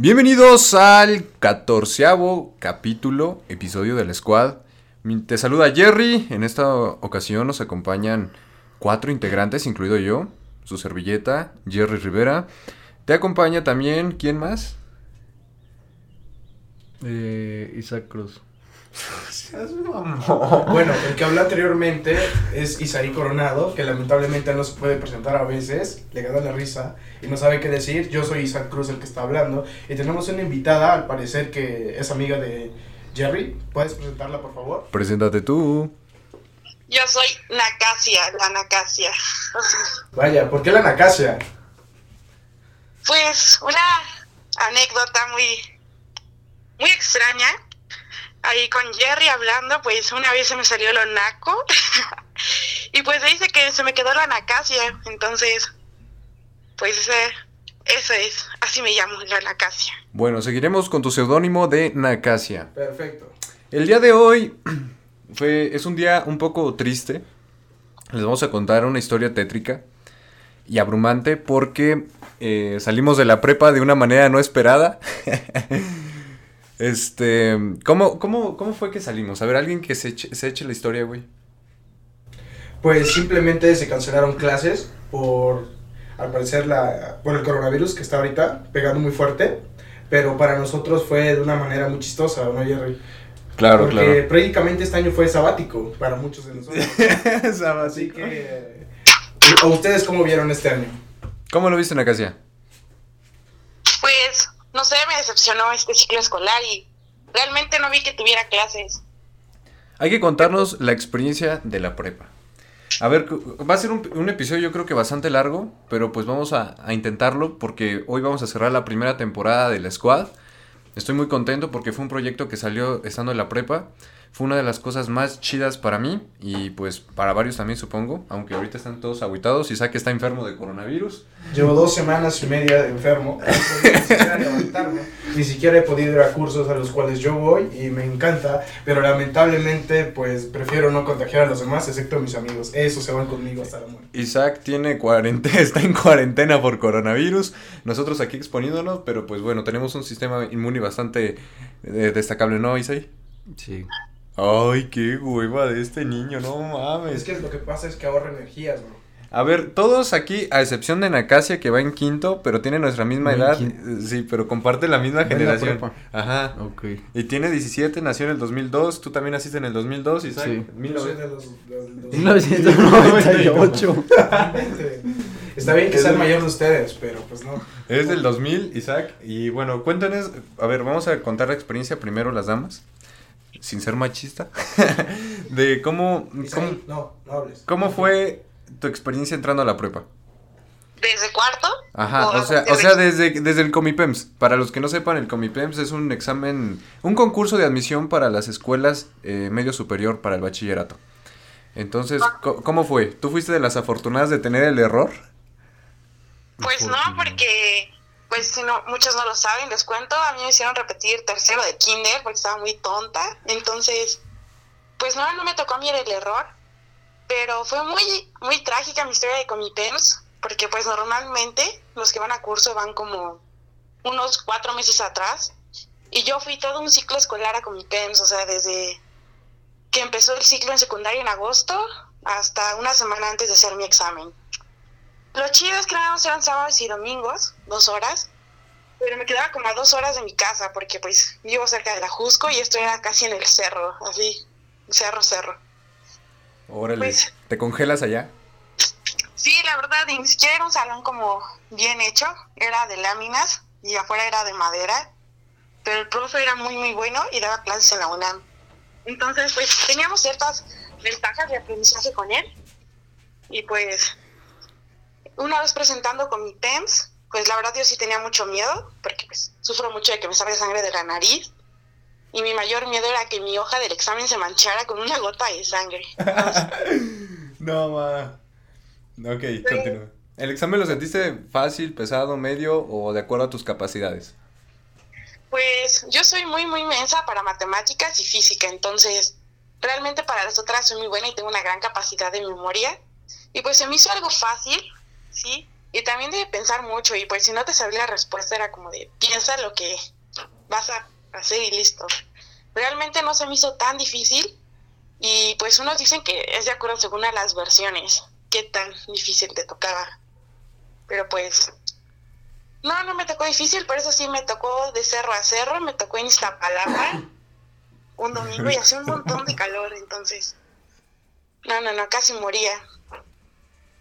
Bienvenidos al catorceavo capítulo, episodio del Squad. Te saluda Jerry. En esta ocasión nos acompañan cuatro integrantes, incluido yo, su servilleta, Jerry Rivera. Te acompaña también, ¿quién más? Eh, Isaac Cruz. Bueno, el que habló anteriormente es Isaí Coronado, que lamentablemente no se puede presentar a veces, le gana la risa y no sabe qué decir. Yo soy Isaac Cruz el que está hablando y tenemos una invitada, al parecer que es amiga de Jerry. ¿Puedes presentarla, por favor? Preséntate tú. Yo soy Nacasia, la Nacasia. Vaya, ¿por qué la Nacasia? Pues una anécdota muy, muy extraña. Ahí con Jerry hablando, pues una vez se me salió lo naco. y pues dice que se me quedó la Nacasia. Entonces, pues eh, eso es. Así me llamo, la Nacasia. Bueno, seguiremos con tu seudónimo de Nacasia. Perfecto. El día de hoy fue, es un día un poco triste. Les vamos a contar una historia tétrica y abrumante porque eh, salimos de la prepa de una manera no esperada. este, ¿cómo, cómo, ¿cómo fue que salimos? A ver, alguien que se eche, se eche la historia, güey. Pues simplemente se cancelaron clases por, al parecer, la, por el coronavirus que está ahorita pegando muy fuerte. Pero para nosotros fue de una manera muy chistosa, ¿no, Jerry? Claro, Porque prácticamente este año fue sabático para muchos de nosotros. claro. Así que... ¿A ustedes cómo vieron este año? ¿Cómo lo viste, Nacasia? Pues, no sé, me decepcionó este ciclo escolar y realmente no vi que tuviera clases. Hay que contarnos la experiencia de la prepa. A ver, va a ser un, un episodio yo creo que bastante largo, pero pues vamos a, a intentarlo porque hoy vamos a cerrar la primera temporada de la Squad. Estoy muy contento porque fue un proyecto que salió estando en la prepa. Fue una de las cosas más chidas para mí y pues para varios también supongo, aunque ahorita están todos aguitados. Isaac está enfermo de coronavirus. Llevo dos semanas y media de enfermo. Ni siquiera levantarme. Ni siquiera he podido ir a cursos a los cuales yo voy y me encanta. Pero lamentablemente, pues prefiero no contagiar a los demás, excepto a mis amigos. Esos se van conmigo hasta la muerte. Isaac tiene cuarentena, está en cuarentena por coronavirus. Nosotros aquí exponiéndonos, pero pues bueno, tenemos un sistema inmune bastante eh, destacable, ¿no, Isaac? Sí. Ay, qué hueva de este niño, no mames. Es que lo que pasa es que ahorra energías, bro. A ver, todos aquí, a excepción de Nacasia, que va en quinto, pero tiene nuestra misma edad. quinto. eh, Sí, pero comparte la misma Va en la generación. Ajá. Ok. Y tiene 17, nació en el 2002. Tú también naciste en el 2002, Isaac. Sí. Yo soy de los- los- los- 1998. Está bien que sea el mayor de ustedes, pero pues no. Es del 2000, Isaac. Y bueno, cuéntanos, a ver, vamos a contar la experiencia primero las damas, sin ser machista, de cómo, cómo, no, no hables. cómo fue tu experiencia entrando a la prepa. ¿Desde cuarto? Ajá, o sea, o sea desde, desde el Comipems. Para los que no sepan, el Comipems es un examen, un concurso de admisión para las escuelas eh, medio superior para el bachillerato. Entonces, co- ¿cómo fue? ¿Tú fuiste de las afortunadas de tener el error? Pues no, porque, pues si no, muchos no lo saben, les cuento, a mí me hicieron repetir tercero de kinder porque estaba muy tonta, entonces, pues no, me tocó a mí el error, pero fue muy, muy trágica mi historia de Comipems, porque pues normalmente los que van a curso van como unos cuatro meses atrás, y yo fui todo un ciclo escolar a Comipems, o sea, desde que empezó el ciclo en secundaria en agosto hasta una semana antes de hacer mi examen. Lo chido es que nada más eran sábados y domingos, dos horas, pero me quedaba como a dos horas de mi casa porque pues vivo cerca de la Jusco y esto era casi en el cerro, así, cerro, cerro. Órale, Pues- ¿te congelas allá? Sí, la verdad, ni siquiera era un salón como bien hecho, era de láminas y afuera era de madera, pero el profe era muy, muy bueno y daba clases en la UNAM. Entonces, pues teníamos ciertas ventajas de aprendizaje con él y pues una vez presentando con mi TEMS, pues la verdad yo sí tenía mucho miedo, porque pues sufro mucho de que me salga sangre de la nariz. Y mi mayor miedo era que mi hoja del examen se manchara con una gota de sangre. No, ma. Ok, continúa. ¿El examen lo sentiste fácil, pesado, medio o de acuerdo a tus capacidades? Pues yo soy muy, muy mensa para matemáticas y física, entonces realmente para las otras soy muy buena y tengo una gran capacidad de memoria. Y pues se me hizo algo fácil, sí, y también de pensar mucho y pues si no te sabía la respuesta era como de piensa lo que vas a hacer y listo. Realmente no se me hizo tan difícil y pues unos dicen que es de acuerdo según a las versiones, qué tan difícil te tocaba. Pero pues no, no me tocó difícil, por eso sí me tocó de cerro a cerro, me tocó en Iztapalapa un domingo y hacía un montón de calor, entonces no, no, no, casi moría.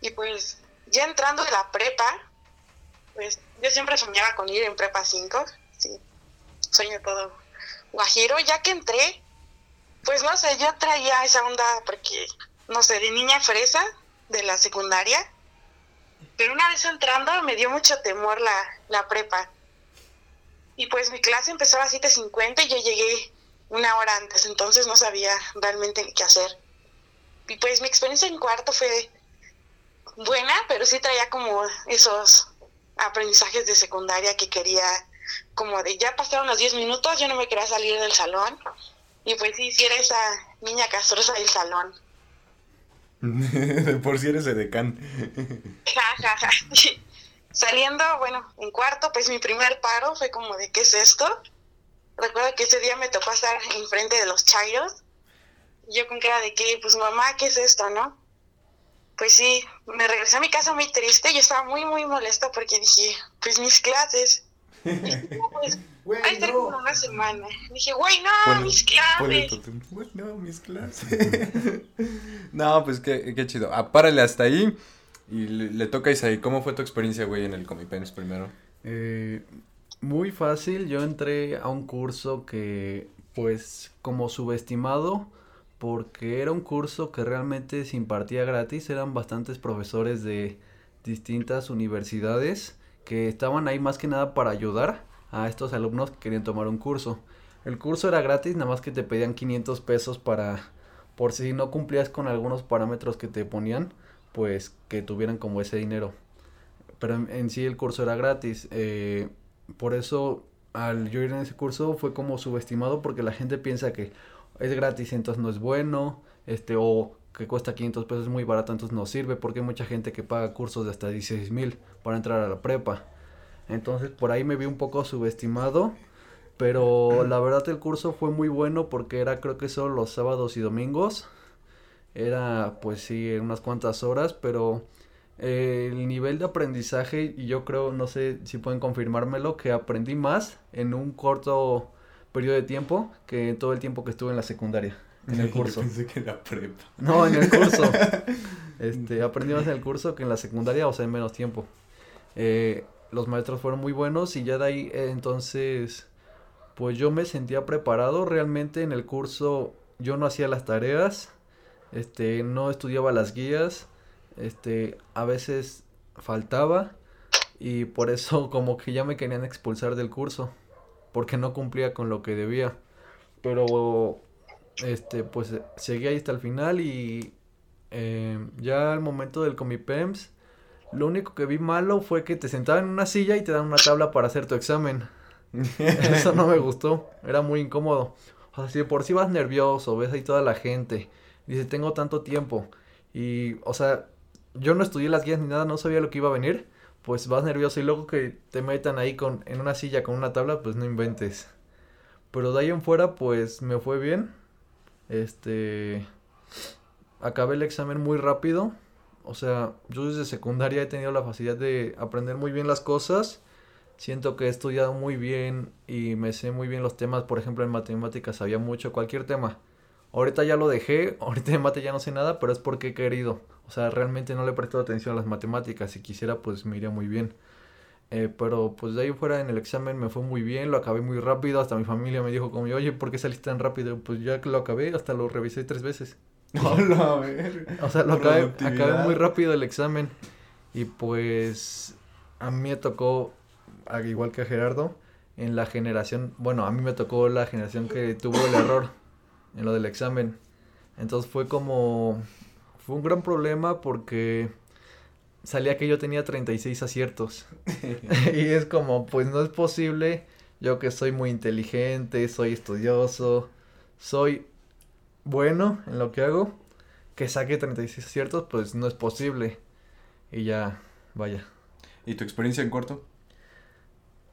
Y pues ya entrando de la prepa, pues yo siempre soñaba con ir en prepa 5, sí, sueño todo guajiro, ya que entré, pues no sé, yo traía esa onda porque, no sé, de niña fresa de la secundaria, pero una vez entrando me dio mucho temor la, la prepa. Y pues mi clase empezó a las 7.50 y yo llegué una hora antes, entonces no sabía realmente qué hacer. Y pues mi experiencia en cuarto fue buena, pero sí traía como esos aprendizajes de secundaria que quería, como de ya pasaron los 10 minutos, yo no me quería salir del salón. Y pues sí, sí era esa niña castrosa del salón. Por si eres edecán. Ja, Saliendo, bueno, en cuarto, pues mi primer paro fue como de, ¿qué es esto? Recuerdo que ese día me tocó estar enfrente de los chairos. Yo con cara de que, pues mamá, ¿qué es esto, no? Pues sí, me regresé a mi casa muy triste. Yo estaba muy, muy molesta porque dije, pues mis clases. pues, ahí está como una semana. Dije, güey, no, mis clases. Güey, no, mis clases. no, pues qué, qué chido. Ah, párale hasta ahí. Y le, le toca a Isaí. ¿Cómo fue tu experiencia, güey, en el Comipenes primero? Eh, muy fácil. Yo entré a un curso que, pues, como subestimado porque era un curso que realmente se impartía gratis, eran bastantes profesores de distintas universidades que estaban ahí más que nada para ayudar a estos alumnos que querían tomar un curso. El curso era gratis, nada más que te pedían 500 pesos para, por si no cumplías con algunos parámetros que te ponían, pues que tuvieran como ese dinero. Pero en, sí el curso era gratis. Eh, por eso al yo ir en ese curso fue como subestimado porque la gente piensa que es gratis, entonces no es bueno, este, o que cuesta 500 pesos es muy barato, entonces no sirve, porque hay mucha gente que paga cursos de hasta 16 mil para entrar a la prepa. Entonces por ahí me vi un poco subestimado, pero la verdad el curso fue muy bueno porque era creo que solo los sábados y domingos. Era pues sí, unas cuantas horas, pero eh, el nivel de aprendizaje, y yo creo, no sé si pueden confirmármelo, que aprendí más en un corto periodo de tiempo que todo el tiempo que estuve en la secundaria, en el curso. Pensé que era prepa. No, en el curso. este, aprendí más en el curso que en la secundaria, o sea, en menos tiempo. Eh, los maestros fueron muy buenos y ya de ahí eh, entonces, pues yo me sentía preparado. Realmente en el curso yo no hacía las tareas, este, no estudiaba las guías, este, a veces faltaba y por eso como que ya me querían expulsar del curso porque no cumplía con lo que debía. Pero, este, pues seguí ahí hasta el final y eh, ya al momento del Comipems, lo único que vi malo fue que te sentaban en una silla y te dan una tabla para hacer tu examen. Eso no me gustó, era muy incómodo. O sea, si por sí vas nervioso, ves ahí toda la gente, dice, tengo tanto tiempo. Y, o sea, yo no estudié las guías ni nada, no sabía lo que iba a venir pues vas nervioso y luego que te metan ahí con, en una silla con una tabla, pues no inventes. Pero de ahí en fuera, pues me fue bien. Este. Acabé el examen muy rápido. O sea, yo desde secundaria he tenido la facilidad de aprender muy bien las cosas. Siento que he estudiado muy bien y me sé muy bien los temas. Por ejemplo, en matemáticas sabía mucho, cualquier tema. Ahorita ya lo dejé, ahorita en mate ya no sé nada, pero es porque he querido. O sea, realmente no le he prestado atención a las matemáticas. Si quisiera, pues me iría muy bien. Eh, pero pues de ahí fuera en el examen me fue muy bien, lo acabé muy rápido. Hasta mi familia me dijo como, oye, ¿por qué saliste tan rápido? Pues ya que lo acabé, hasta lo revisé tres veces. o sea, lo acabé, acabé muy rápido el examen. Y pues a mí me tocó, igual que a Gerardo, en la generación, bueno, a mí me tocó la generación que tuvo el error en lo del examen. Entonces fue como fue un gran problema porque salía que yo tenía 36 aciertos. y es como, pues no es posible, yo que soy muy inteligente, soy estudioso, soy bueno en lo que hago, que saque 36 aciertos, pues no es posible. Y ya, vaya. ¿Y tu experiencia en cuarto?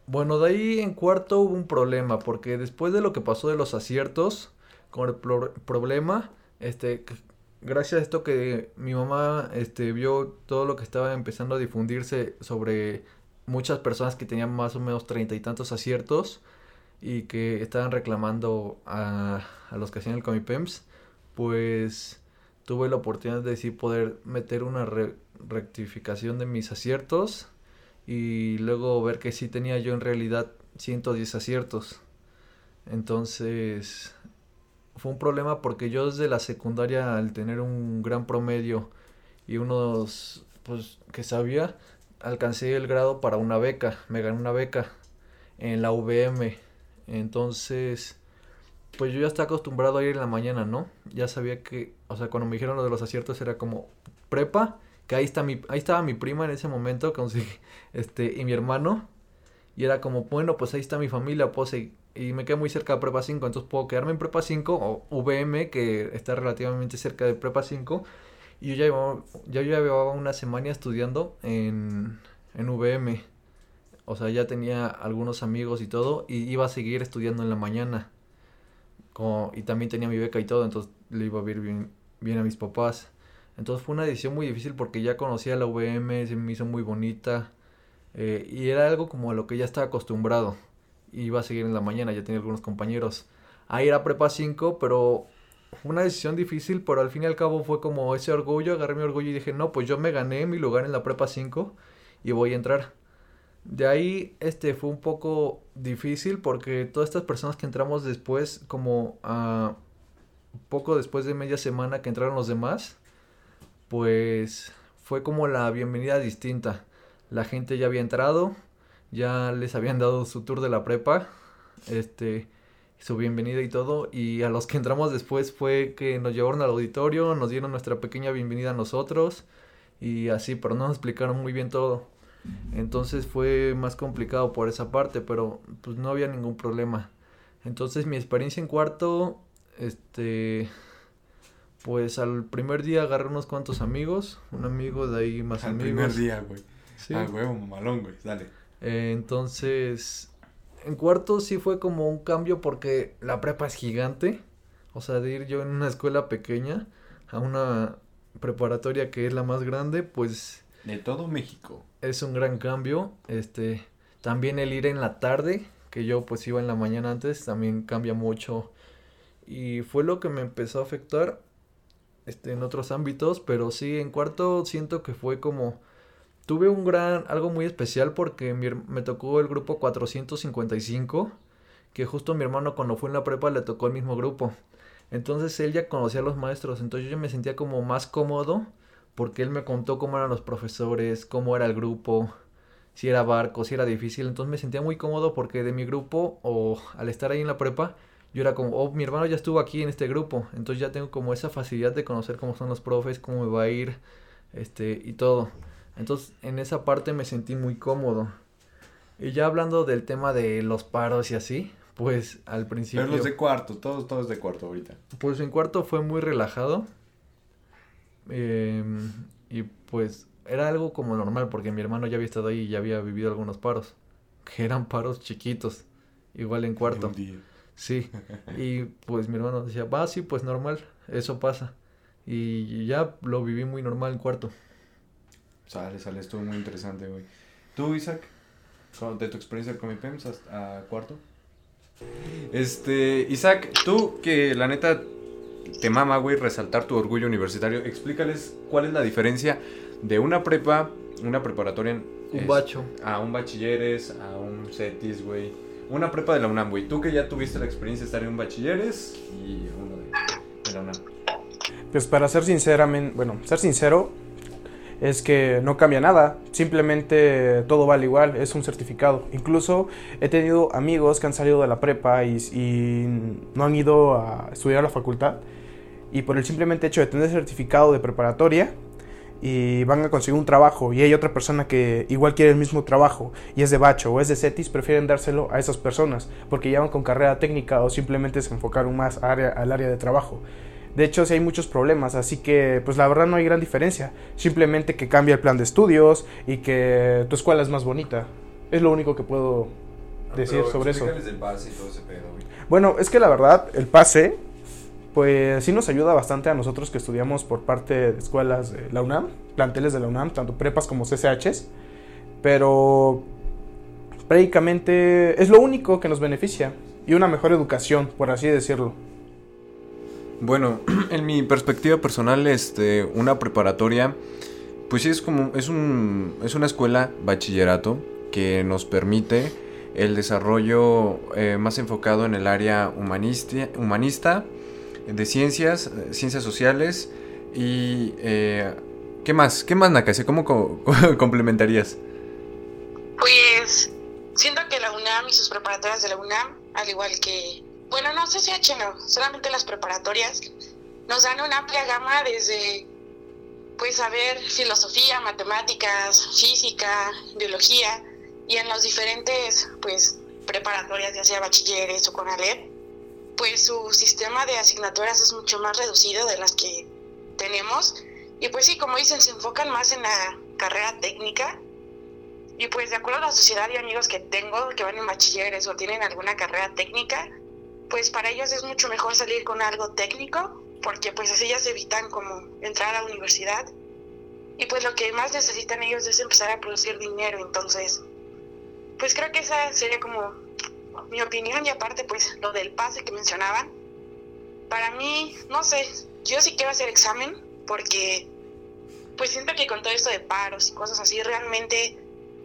Bueno, de ahí en cuarto hubo un problema, porque después de lo que pasó de los aciertos, con el problema, este, gracias a esto que mi mamá este, vio todo lo que estaba empezando a difundirse sobre muchas personas que tenían más o menos treinta y tantos aciertos y que estaban reclamando a, los que hacían el Comipems, pues tuve la oportunidad de sí poder meter una rectificación de mis aciertos y luego ver que sí tenía yo en realidad 110 aciertos. Entonces fue un problema porque yo desde la secundaria al tener un gran promedio y unos pues que sabía alcancé el grado para una beca, me gané una beca en la VM. Entonces, pues yo ya estaba acostumbrado a ir en la mañana, ¿no? Ya sabía que, o sea, cuando me dijeron lo de los aciertos era como prepa, que ahí está mi ahí estaba mi prima en ese momento, este y mi hermano y era como, bueno, pues ahí está mi familia, pues y, me quedé muy cerca de prepa 5, entonces puedo quedarme en prepa 5 o VM que está relativamente cerca de prepa 5 y yo ya llevaba, ya, una semana estudiando en, en VM. O sea, ya tenía algunos amigos y todo. Y iba a seguir estudiando en la mañana. Como, y también tenía mi beca y todo. Entonces le iba a ir bien, bien a mis papás. Entonces fue una decisión muy difícil porque ya conocía la VM. Se me hizo muy bonita. Eh, y era algo como a lo que ya estaba acostumbrado. Iba a seguir en la mañana. Ya tenía algunos compañeros. Ahí era prepa 5, pero una decisión difícil, pero al fin y al cabo fue como ese orgullo, agarré mi orgullo y dije, no, pues yo me gané mi lugar en la prepa 5 y voy a entrar. De ahí este fue un poco difícil porque todas estas personas que entramos después, como a poco después de media semana que entraron los demás, pues fue como la bienvenida distinta. La gente ya había entrado, ya les habían dado su tour de la prepa, este, su bienvenida y todo. Y a los que entramos después fue que nos llevaron al auditorio, nos dieron nuestra pequeña bienvenida a nosotros y así, pero no nos explicaron muy bien todo. Entonces fue más complicado por esa parte, pero pues no había ningún problema. Entonces mi experiencia en cuarto, este, pues al primer día agarré unos cuantos amigos, un amigo de ahí más amigos. Al primer día, güey. Sí. Ah, huevo, mamalón, güey, dale. Eh, entonces, en cuarto sí fue como un cambio porque la prepa es gigante. O sea, de ir yo en una escuela pequeña a una preparatoria que es la más grande, pues... De todo México. Es un gran cambio. Este, también el ir en la tarde, que yo pues iba en la mañana antes, también cambia mucho. Y fue lo que me empezó a afectar este, en otros ámbitos, pero sí, en cuarto siento que fue como tuve un gran, algo muy especial porque me tocó el grupo 455, que justo mi hermano cuando fue en la prepa le tocó el mismo grupo. Entonces él ya conocía a los maestros, entonces yo me sentía como más cómodo porque él me contó cómo eran los profesores, cómo era el grupo, si era barco, si era difícil, entonces me sentía muy cómodo porque de mi grupo o al estar ahí en la prepa, yo era como, oh, mi hermano ya estuvo aquí en este grupo, entonces ya tengo como esa facilidad de conocer cómo son los profes, cómo me va a ir, este, y todo. Entonces, en esa parte me sentí muy cómodo. Y ya hablando del tema de los paros y así, pues al principio... Pero los de cuarto, todos, todos de cuarto ahorita. Pues en cuarto fue muy relajado. Em, y pues era algo como normal porque mi hermano ya había estado ahí y ya había vivido algunos paros. Que eran paros chiquitos. Igual en cuarto. Sí. Y pues mi hermano decía, va, sí, pues normal, eso pasa. Y ya lo viví muy normal en cuarto. Sale, sale, estuvo muy interesante, güey. ¿Tú, Isaac? De tu experiencia con mi PEMS a cuarto. Este, Isaac, tú que la neta te mama, güey, resaltar tu orgullo universitario, explícales cuál es la diferencia de una prepa, una preparatoria. Un bacho. A un bachilleres, a un CETIS, güey. Una prepa de la UNAM, güey. Tú que ya tuviste la experiencia de estar en un bachilleres y uno de, de la UNAM. Pues para ser sinceramente, bueno, ser sincero, es que no cambia nada, simplemente todo vale igual, es un certificado. Incluso he tenido amigos que han salido de la prepa y, no han ido a estudiar a la facultad y por el simplemente hecho de tener certificado de preparatoria y van a conseguir un trabajo y hay otra persona que igual quiere el mismo trabajo y es de bacho o es de CETIS, prefieren dárselo a esas personas porque ya van con carrera técnica o simplemente se enfocaron más al área de trabajo. De hecho, sí hay muchos problemas, así que pues la verdad no hay gran diferencia. Simplemente que cambia el plan de estudios y que tu escuela es más bonita. Es lo único que puedo Ah, decir pero sobre eso. pase y todo ese pedo, güey. Bueno, es que la verdad, el pase, pues sí nos ayuda bastante a nosotros que estudiamos por parte de escuelas de la UNAM, planteles de la UNAM, tanto prepas como CCHs, pero prácticamente es lo único que nos beneficia y una mejor educación, por así decirlo. Bueno, en mi perspectiva personal, este, una preparatoria, pues sí es como, es un, es una escuela bachillerato que nos permite el desarrollo eh, más enfocado en el área humanista, humanista de ciencias, eh, ciencias sociales y eh, ¿qué más? ¿Qué más, Nakase? ¿Cómo co- complementarías? Pues siento que la UNAM y sus preparatorias de la UNAM, al igual que, bueno, no CCH no, solamente las preparatorias, nos dan una amplia gama desde, pues, saber filosofía, matemáticas, física, biología, y en los diferentes, pues, preparatorias, ya sea bachilleres o con ALEP, pues su sistema de asignaturas es mucho más reducido de las que tenemos. Y pues sí, como dicen, se enfocan más en la carrera técnica, y pues de acuerdo a la sociedad y amigos que tengo que van en bachilleres o tienen alguna carrera técnica, pues para ellos es mucho mejor salir con algo técnico, porque pues así ya se evitan como entrar a la universidad. Y pues lo que más necesitan ellos es empezar a producir dinero, entonces pues creo que esa sería como mi opinión y aparte pues lo del pase que mencionaban. Para mí, no sé, yo sí quiero hacer examen porque pues siento que con todo esto de paros y cosas así realmente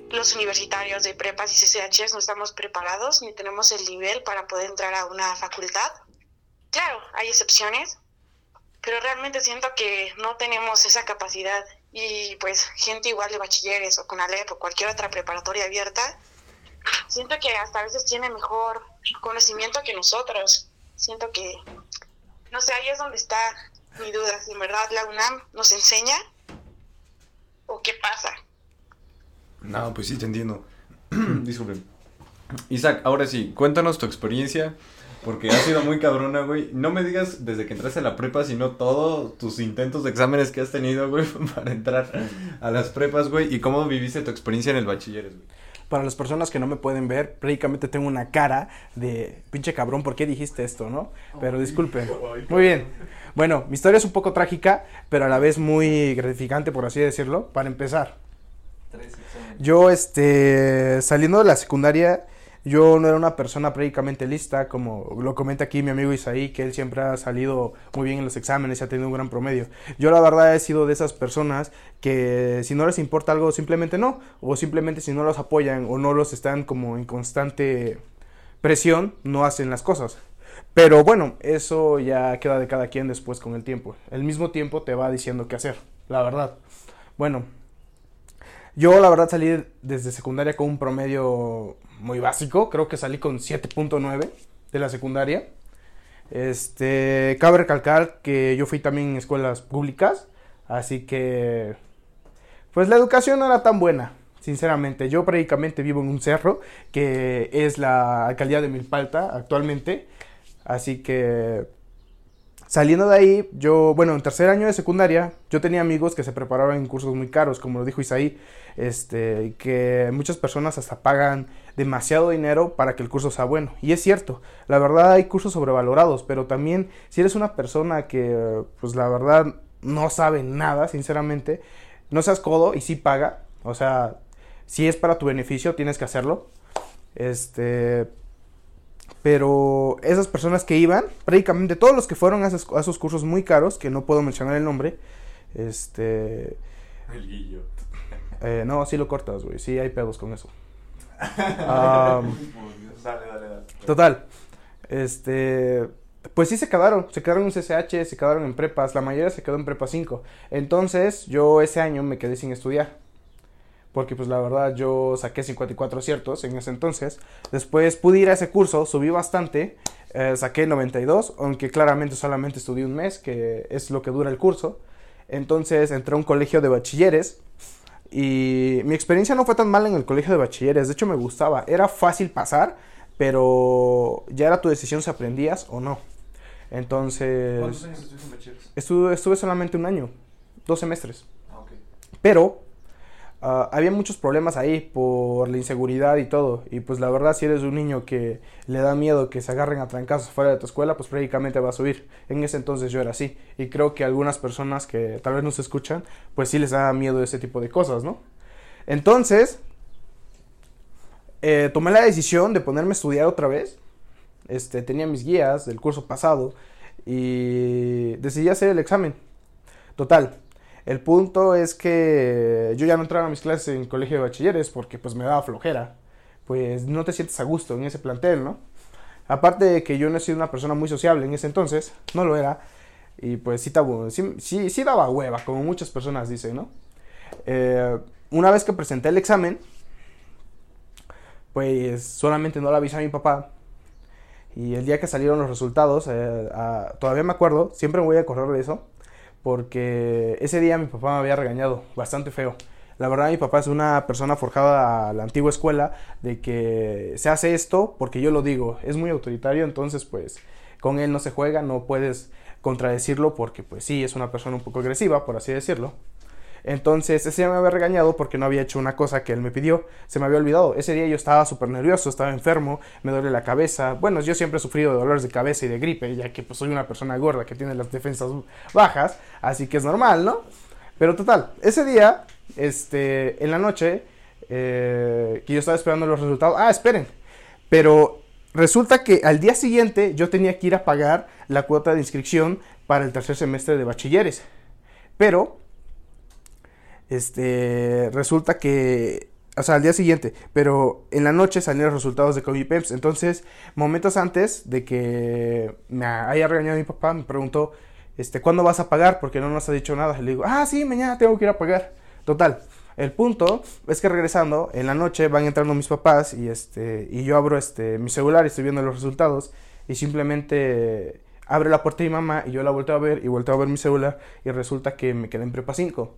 los universitarios de prepas y CCHs no estamos preparados ni tenemos el nivel para poder entrar a una facultad. Claro, hay excepciones, pero realmente siento que no tenemos esa capacidad y pues gente igual de bachilleres o con ALEP o cualquier otra preparatoria abierta, siento que hasta a veces tiene mejor conocimiento que nosotros. Siento que, no sé, ahí es donde está mi duda, si en verdad la UNAM nos enseña o qué pasa. No, pues sí, te entiendo. Disculpen. Isaac, ahora sí, cuéntanos tu experiencia. Porque ha sido muy cabrona, güey. No me digas desde que entraste a la prepa, sino todos tus intentos de exámenes que has tenido, güey, para entrar a las prepas, güey. Y cómo viviste tu experiencia en el bachilleres, güey. Para las personas que no me pueden ver, prácticamente tengo una cara de pinche cabrón, ¿por qué dijiste esto, no? Pero disculpen. Muy bien. Bueno, mi historia es un poco trágica, pero a la vez muy gratificante, por así decirlo. Para empezar, yo, este, saliendo de la secundaria, yo no era una persona prácticamente lista, como lo comenta aquí mi amigo Isaí, que él siempre ha salido muy bien en los exámenes y ha tenido un gran promedio. Yo la verdad he sido de esas personas que si no les importa algo simplemente no, o simplemente si no los apoyan o no los están como en constante presión, no hacen las cosas. Pero bueno, eso ya queda de cada quien después con el tiempo. El mismo tiempo te va diciendo qué hacer, la verdad. Bueno, yo la verdad salí desde secundaria con un promedio muy básico, creo que salí con 7.9 de la secundaria. Este, cabe recalcar que yo fui también en escuelas públicas, así que pues la educación no era tan buena, sinceramente. Yo prácticamente vivo en un cerro que es la alcaldía de Milpalta actualmente, así que Saliendo de ahí, yo, bueno, en tercer año de secundaria, yo tenía amigos que se preparaban en cursos muy caros, como lo dijo Isaí, este, que muchas personas hasta pagan demasiado dinero para que el curso sea bueno. Y es cierto, la verdad hay cursos sobrevalorados, pero también si eres una persona que, pues la verdad, no sabe nada, sinceramente, no seas codo y sí paga, o sea, si es para tu beneficio, tienes que hacerlo. Este, pero esas personas que iban, prácticamente todos los que fueron a esos, a esos cursos muy caros, que no puedo mencionar el nombre, este... El guillo. eh, no, sí lo cortas, güey, sí hay pedos con eso. Dale, dale, dale. total, este... Pues sí se quedaron, se quedaron en CCH, se quedaron en prepas, la mayoría se quedó en prepa 5. Entonces yo ese año me quedé sin estudiar. Porque pues la verdad yo saqué 54 ciertos en ese entonces. Después pude ir a ese curso, subí bastante, eh, saqué 92, aunque claramente solamente estudié un mes, que es lo que dura el curso. Entonces entré a un colegio de bachilleres y mi experiencia no fue tan mala en el colegio de bachilleres, de hecho me gustaba, era fácil pasar, pero ya era tu decisión si aprendías o no. Entonces... ¿Cuántos años estuviste en bachilleres? Estuve, estuve solamente un año, dos semestres. Ah, ok. Pero ah, había muchos problemas ahí por la inseguridad y todo. Y pues la verdad, si eres un niño que le da miedo que se agarren a trancazos fuera de tu escuela, pues prácticamente vas a subir. En ese entonces yo era así. Y creo que algunas personas que tal vez no se escuchan, pues sí les da miedo ese tipo de cosas, ¿no? Entonces, eh, tomé la decisión de ponerme a estudiar otra vez. Este, tenía mis guías del curso pasado y decidí hacer el examen. Total, el punto es que yo ya no entraba a mis clases en colegio de bachilleres porque pues me daba flojera. Pues no te sientes a gusto en ese plantel, ¿no? Aparte de que yo no he sido una persona muy sociable en ese entonces, no lo era. Y pues sí, tabu- sí, sí, daba hueva, como muchas personas dicen, ¿no? Eh, una vez que presenté el examen, pues solamente no le avisé a mi papá. Y el día que salieron los resultados, eh, ah, todavía me acuerdo, siempre me voy a acordar de eso, porque ese día mi papá me había regañado bastante feo. La verdad mi papá es una persona forjada a la antigua escuela de que se hace esto porque yo lo digo, es muy autoritario, entonces pues con él no se juega, no puedes contradecirlo porque pues sí, es una persona un poco agresiva, por así decirlo. Entonces, ese día me había regañado porque no había hecho una cosa que él me pidió. Se me había olvidado. Ese día yo estaba súper nervioso, estaba enfermo, me duele la cabeza. Bueno, yo siempre he sufrido de dolores de cabeza y de gripe, ya que pues soy una persona gorda que tiene las defensas bajas, así que es normal, ¿no? Pero total, ese día, este, en la noche, eh, que yo estaba esperando los resultados. Ah, esperen. Pero resulta que al día siguiente yo tenía que ir a pagar la cuota de inscripción para el tercer semestre de bachilleres. Pero este, resulta que, o sea, al día siguiente, pero en la noche salieron los resultados de Comipems. Entonces, momentos antes de que me haya regañado mi papá, me preguntó, este, ¿cuándo vas a pagar? Porque no nos ha dicho nada. Le digo, ah, sí, mañana tengo que ir a pagar. Total. El punto es que regresando, en la noche van entrando mis papás y este, y yo abro este, mi celular y estoy viendo los resultados y simplemente abre la puerta de mi mamá y yo la vuelto a ver y vuelto a ver mi celular y resulta que me quedé en prepa 5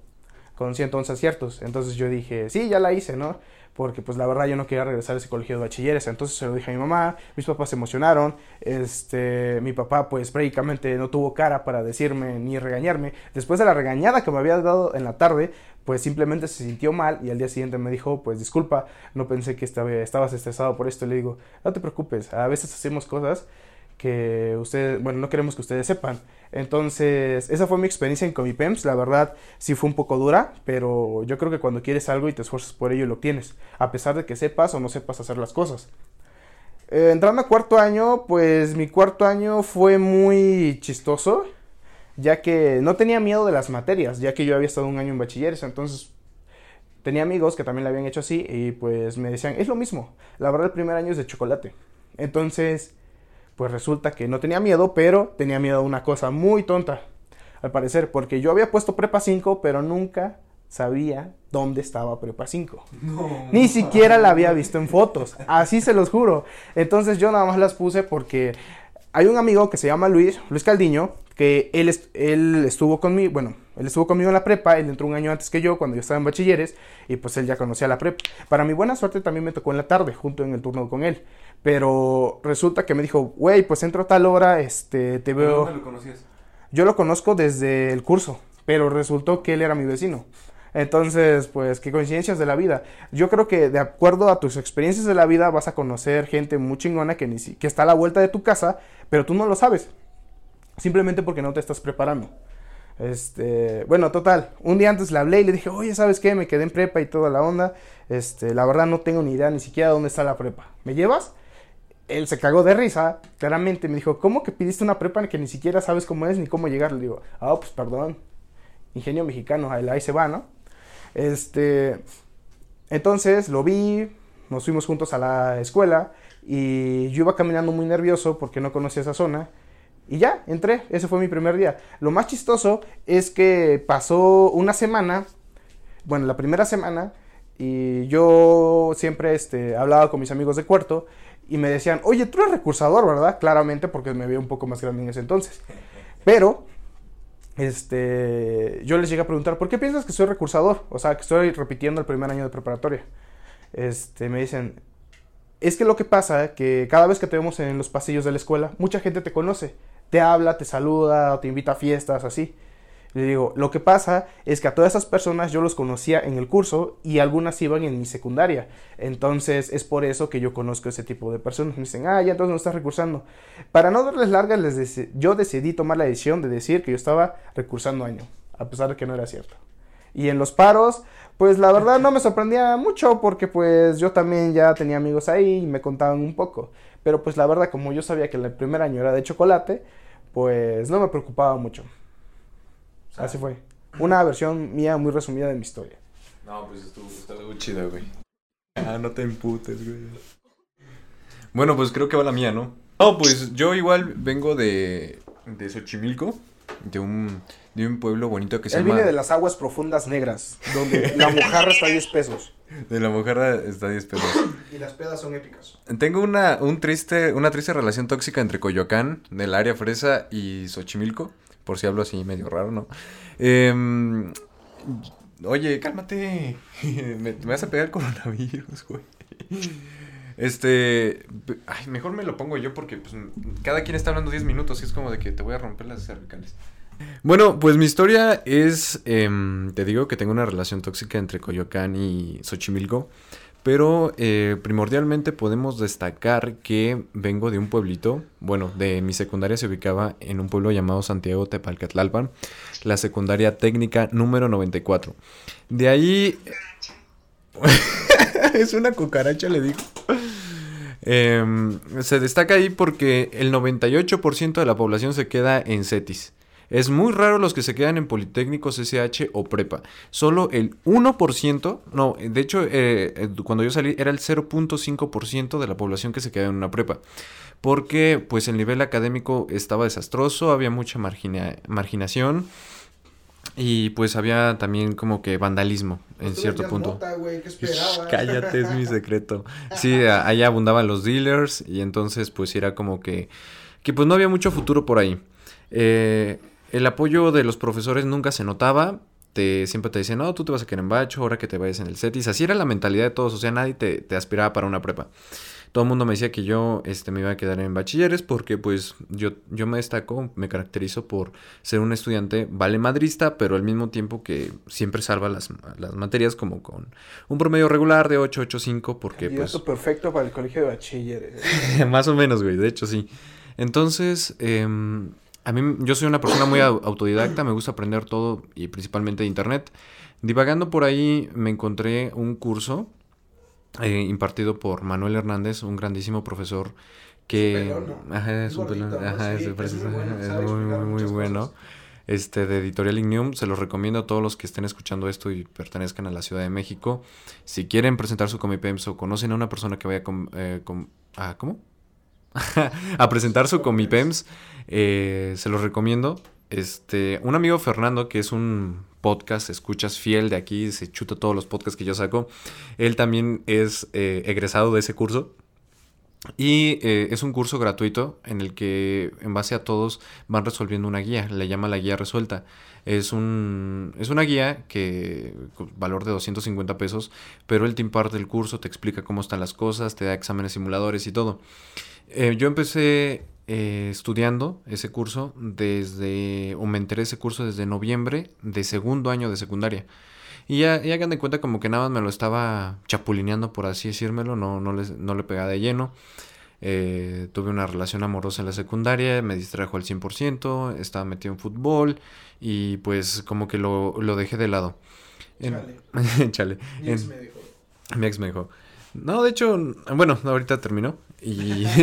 con 111 aciertos. Entonces yo dije, sí, ya la hice, ¿no? Porque pues la verdad yo no quería regresar a ese colegio de bachilleres. Entonces se lo dije a mi mamá, mis papás se emocionaron. Este, mi papá pues prácticamente no tuvo cara para decirme ni regañarme. Después de la regañada que me había dado en la tarde, pues simplemente se sintió mal y al día siguiente me dijo, pues disculpa, no pensé que estaba, estabas estresado por esto. Le digo, no te preocupes, a veces hacemos cosas que ustedes, bueno, no queremos que ustedes sepan. Entonces, esa fue mi experiencia en Comipems. La verdad, sí fue un poco dura, pero yo creo que cuando quieres algo y te esfuerzas por ello, lo obtienes, a pesar de que sepas o no sepas hacer las cosas. Eh, entrando a cuarto año, pues mi cuarto año fue muy chistoso, ya que no tenía miedo de las materias, ya que yo había estado un año en bachilleres, entonces tenía amigos que también lo habían hecho así y pues me decían, es lo mismo, la verdad el primer año es de chocolate. Entonces, pues resulta que no tenía miedo, pero tenía miedo a una cosa muy tonta, al parecer, porque yo había puesto prepa 5, pero nunca sabía dónde estaba prepa 5. No. Ni siquiera la había visto en fotos, así se los juro. Entonces yo nada más las puse porque hay un amigo que se llama Luis, Luis Caldiño, que él, él estuvo conmigo, bueno, él estuvo conmigo en la prepa, él entró un año antes que yo, cuando yo estaba en bachilleres, y pues él ya conocía la prepa. Para mi buena suerte también me tocó en la tarde, junto en el turno con él. Pero resulta que me dijo, güey, pues entro a tal hora, este, te ¿Pero veo... ¿Dónde lo conocías? Yo lo conozco desde el curso, pero resultó que él era mi vecino. Entonces, pues, qué coincidencias de la vida. Yo creo que de acuerdo a tus experiencias de la vida vas a conocer gente muy chingona que, ni si- que está a la vuelta de tu casa, pero tú no lo sabes. Simplemente porque no te estás preparando. Este, bueno, total, un día antes le hablé y le dije, oye, ¿sabes qué? Me quedé en prepa y toda la onda. Este, la verdad no tengo ni idea ni siquiera dónde está la prepa. ¿Me llevas? Él se cagó de risa, claramente me dijo, ¿cómo que pidiste una prepa que ni siquiera sabes cómo es ni cómo llegar? Le digo, ah, pues perdón, ingenio mexicano, ahí se va, ¿no? Este, entonces lo vi, nos fuimos juntos a la escuela y yo iba caminando muy nervioso porque no conocía esa zona. Y ya, entré, ese fue mi primer día. Lo más chistoso es que pasó una semana, bueno, la primera semana, y yo siempre este, hablaba con mis amigos de cuarto y me decían, oye, tú eres recursador, ¿verdad? Claramente porque me veía un poco más grande en ese entonces. Pero, este, yo les llegué a preguntar, ¿por qué piensas que soy recursador? O sea, que estoy repitiendo el primer año de preparatoria. Este, me dicen, es que lo que pasa que cada vez que te vemos en los pasillos de la escuela, mucha gente te conoce. Te habla, te saluda, te invita a fiestas, así. Le digo, lo que pasa es que a todas esas personas yo los conocía en el curso y algunas iban en mi secundaria. Entonces es por eso que yo conozco ese tipo de personas. Me dicen, ah, ya entonces no estás recursando. Para no darles largas, yo decidí tomar la decisión de decir que yo estaba recursando año, a pesar de que no era cierto. Y en los paros, pues la verdad no me sorprendía mucho porque pues yo también ya tenía amigos ahí y me contaban un poco. Pero pues la verdad, como yo sabía que el primer año era de chocolate, pues no me preocupaba mucho. Así fue. Una versión mía muy resumida de mi historia. No, pues estuvo, estuvo chida, güey. Ah, no te imputes, güey. Bueno, pues creo que va la mía, ¿no? No, pues yo igual vengo de, de Xochimilco, de un, de un pueblo bonito que se Él llama... viene de las aguas profundas negras, donde la mojarra está a 10 pesos. De la mojarra está a 10 pesos. Y las pedas son épicas. Tengo una, un triste, una triste relación tóxica entre Coyoacán, del área fresa, y Xochimilco. Por si hablo así medio raro, ¿no? Em, oye, cálmate. me, me vas a pegar el coronavirus, güey. Este, ay, mejor me lo pongo yo porque pues, cada quien está hablando 10 minutos y es como de que te voy a romper las cervicales. Bueno, pues mi historia es, em, te digo que tengo una relación tóxica entre Coyoacán y Xochimilco, pero eh, primordialmente podemos destacar que vengo de un pueblito, bueno, de mi secundaria se ubicaba en un pueblo llamado Santiago Tepalcatlalpan, la secundaria técnica número 94. De ahí... es una cucaracha, le digo. Em, se destaca ahí porque el 98% de la población se queda en CETIS. Es muy raro los que se quedan en Politécnicos, SH o Prepa. Solo el 1%, no, de hecho, eh, eh, cuando yo salí era el 0.5% de la población que se queda en una prepa. Porque pues el nivel académico estaba desastroso, había mucha marginación. Y pues había también como que vandalismo en cierto punto. cállate, es mi secreto. Sí, allá abundaban los dealers y entonces pues era como que, que pues no había mucho futuro por ahí. Eh, el apoyo de los profesores nunca se notaba. Te, siempre te decían, no, tú te vas a quedar en bacho, ahora que te vayas en el CETIS. Así era la mentalidad de todos, o sea, nadie te, te aspiraba para una prepa. Todo el mundo me decía que yo este, me iba a quedar en bachilleres porque pues yo, yo me destaco, me caracterizo por ser un estudiante vale madrista, pero al mismo tiempo que siempre salva las, las materias como con un promedio regular de 8, 8, 5 porque pues... perfecto para el colegio de bachilleres. Más o menos, güey, de hecho sí. Entonces, eh, a mí, yo soy una persona muy autodidacta, me gusta aprender todo y principalmente de internet. Divagando por ahí me encontré un curso eh, impartido por Manuel Hernández, un grandísimo profesor que... Ajá, es, un ajá, es, muy, muy, muy bueno. Este, de Editorial Ignium, se los recomiendo a todos los que estén escuchando esto y pertenezcan a la Ciudad de México. Si quieren presentar su Comipems o conocen a una persona que vaya con, eh, con ah, ¿cómo? a presentar su Comipems, eh, se los recomiendo. Este, un amigo Fernando, que es un podcast, escuchas fiel de aquí, se chuta todos los podcasts que yo saco. Él también es eh, egresado de ese curso. Y eh, es un curso gratuito en el que en base a todos van resolviendo una guía, le llama la guía resuelta. Es, un, es una guía que valor de 250 pesos, pero él te imparte el curso, te explica cómo están las cosas, te da exámenes simuladores y todo. Eh, yo empecé eh, estudiando ese curso desde, o me enteré ese curso desde noviembre de segundo año de secundaria. Y ya, ya hagan de cuenta como que nada más me lo estaba chapulineando, por así decírmelo, no, no, no le pegaba de lleno. Eh, tuve una relación amorosa en la secundaria, me distrajo al 100%, estaba metido en fútbol y pues como que lo, lo dejé de lado. Chale. Mi ex me dijo. Mi ex me dijo. No, de hecho, bueno, ahorita terminó. Y.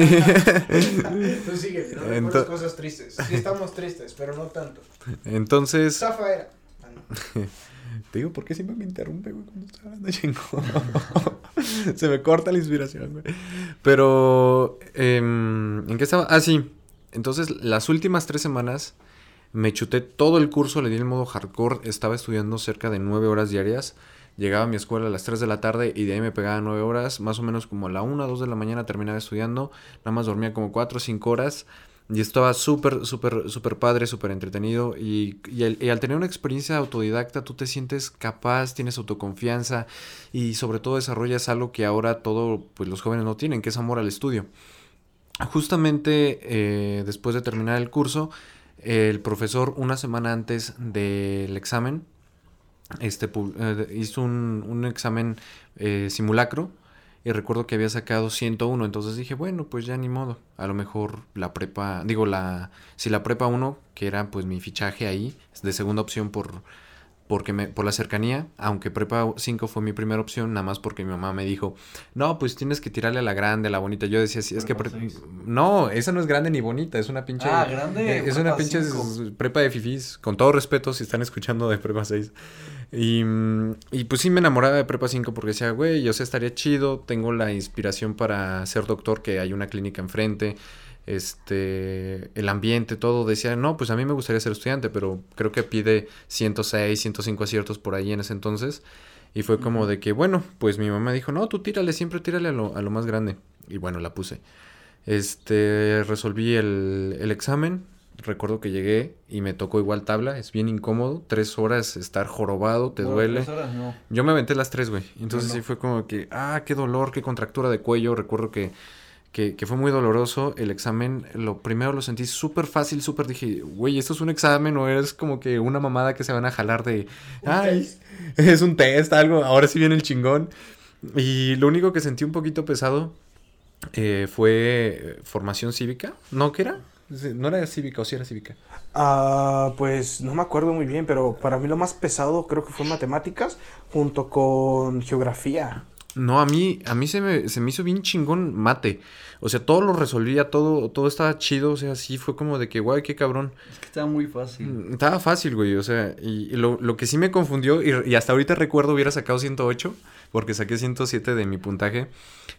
Entonces sigue, no cosas tristes. Sí, estamos tristes, pero no tanto. Entonces. Zafa era. Ah, Te digo, ¿por qué siempre me interrumpe, güey, cuando estoy hablando chingo? Se me corta la inspiración, güey. Pero, em, ¿en qué estaba? Ah, sí. Entonces, las últimas tres semanas me chuté todo el curso, le di el modo hardcore. Estaba estudiando cerca de nueve horas diarias. Llegaba a mi escuela a las 3 de la tarde y de ahí me pegaba 9 horas, más o menos como a la 1 o 2 de la mañana terminaba estudiando, nada más dormía como 4 o 5 horas y estaba súper, súper, súper padre, súper entretenido y, y, al tener una experiencia autodidacta tú te sientes capaz, tienes autoconfianza y sobre todo desarrollas algo que ahora todos pues, los jóvenes no tienen, que es amor al estudio. justamente eh, después de terminar el curso, el profesor una semana antes del examen este, eh, hizo un, un examen eh, simulacro y recuerdo que había sacado 101, entonces dije, bueno, pues ya ni modo, a lo mejor la prepa, digo, la, si la prepa 1, que era pues mi fichaje ahí, de segunda opción por, porque me, por la cercanía, aunque prepa 5 fue mi primera opción, nada más porque mi mamá me dijo, no, pues tienes que tirarle a la grande, a la bonita. Yo decía, sí, es que... No, esa no es grande ni bonita, es una pinche... Ah, grande. es una pinche prepa de fifís, con todo respeto si están escuchando de prepa 6. Y, y pues sí me enamoraba de prepa 5 porque decía, güey, yo sé, estaría chido, tengo la inspiración para ser doctor, que hay una clínica enfrente este, el ambiente, todo, decía, no, pues a mí me gustaría ser estudiante, pero creo que pide 106, 105 aciertos por ahí en ese entonces. Y fue como de que, bueno, pues mi mamá dijo, no, tú tírale, siempre tírale a lo, a lo más grande. Y bueno, la puse. Este, resolví el, el examen. Recuerdo que llegué y me tocó igual tabla. Es bien incómodo. Tres horas estar jorobado, te duele. Tres horas no. Yo me aventé las tres, güey. Entonces sí fue como que, ah, qué dolor, qué contractura de cuello. Recuerdo que que, fue muy doloroso. El examen, lo primero lo sentí súper fácil, súper dije, güey, esto es un examen o es como que una mamada que se van a jalar de, ay, es un test, algo, ahora sí viene el chingón. Y lo único que sentí un poquito pesado eh, fue formación cívica, ¿no? ¿Qué era? ¿No era cívica o sí era cívica? Ah, pues no me acuerdo muy bien, pero para mí lo más pesado creo que fue matemáticas junto con geografía. No, a mí, a mí se me, se me hizo bien chingón mate. O sea, todo lo resolvía, todo, todo estaba chido. O sea, sí fue como de que, guay, qué cabrón. Es que estaba muy fácil. Mm, estaba fácil, güey. O sea, y, lo, lo, que sí me confundió, y, hasta ahorita recuerdo hubiera sacado 108, porque saqué 107 de mi puntaje,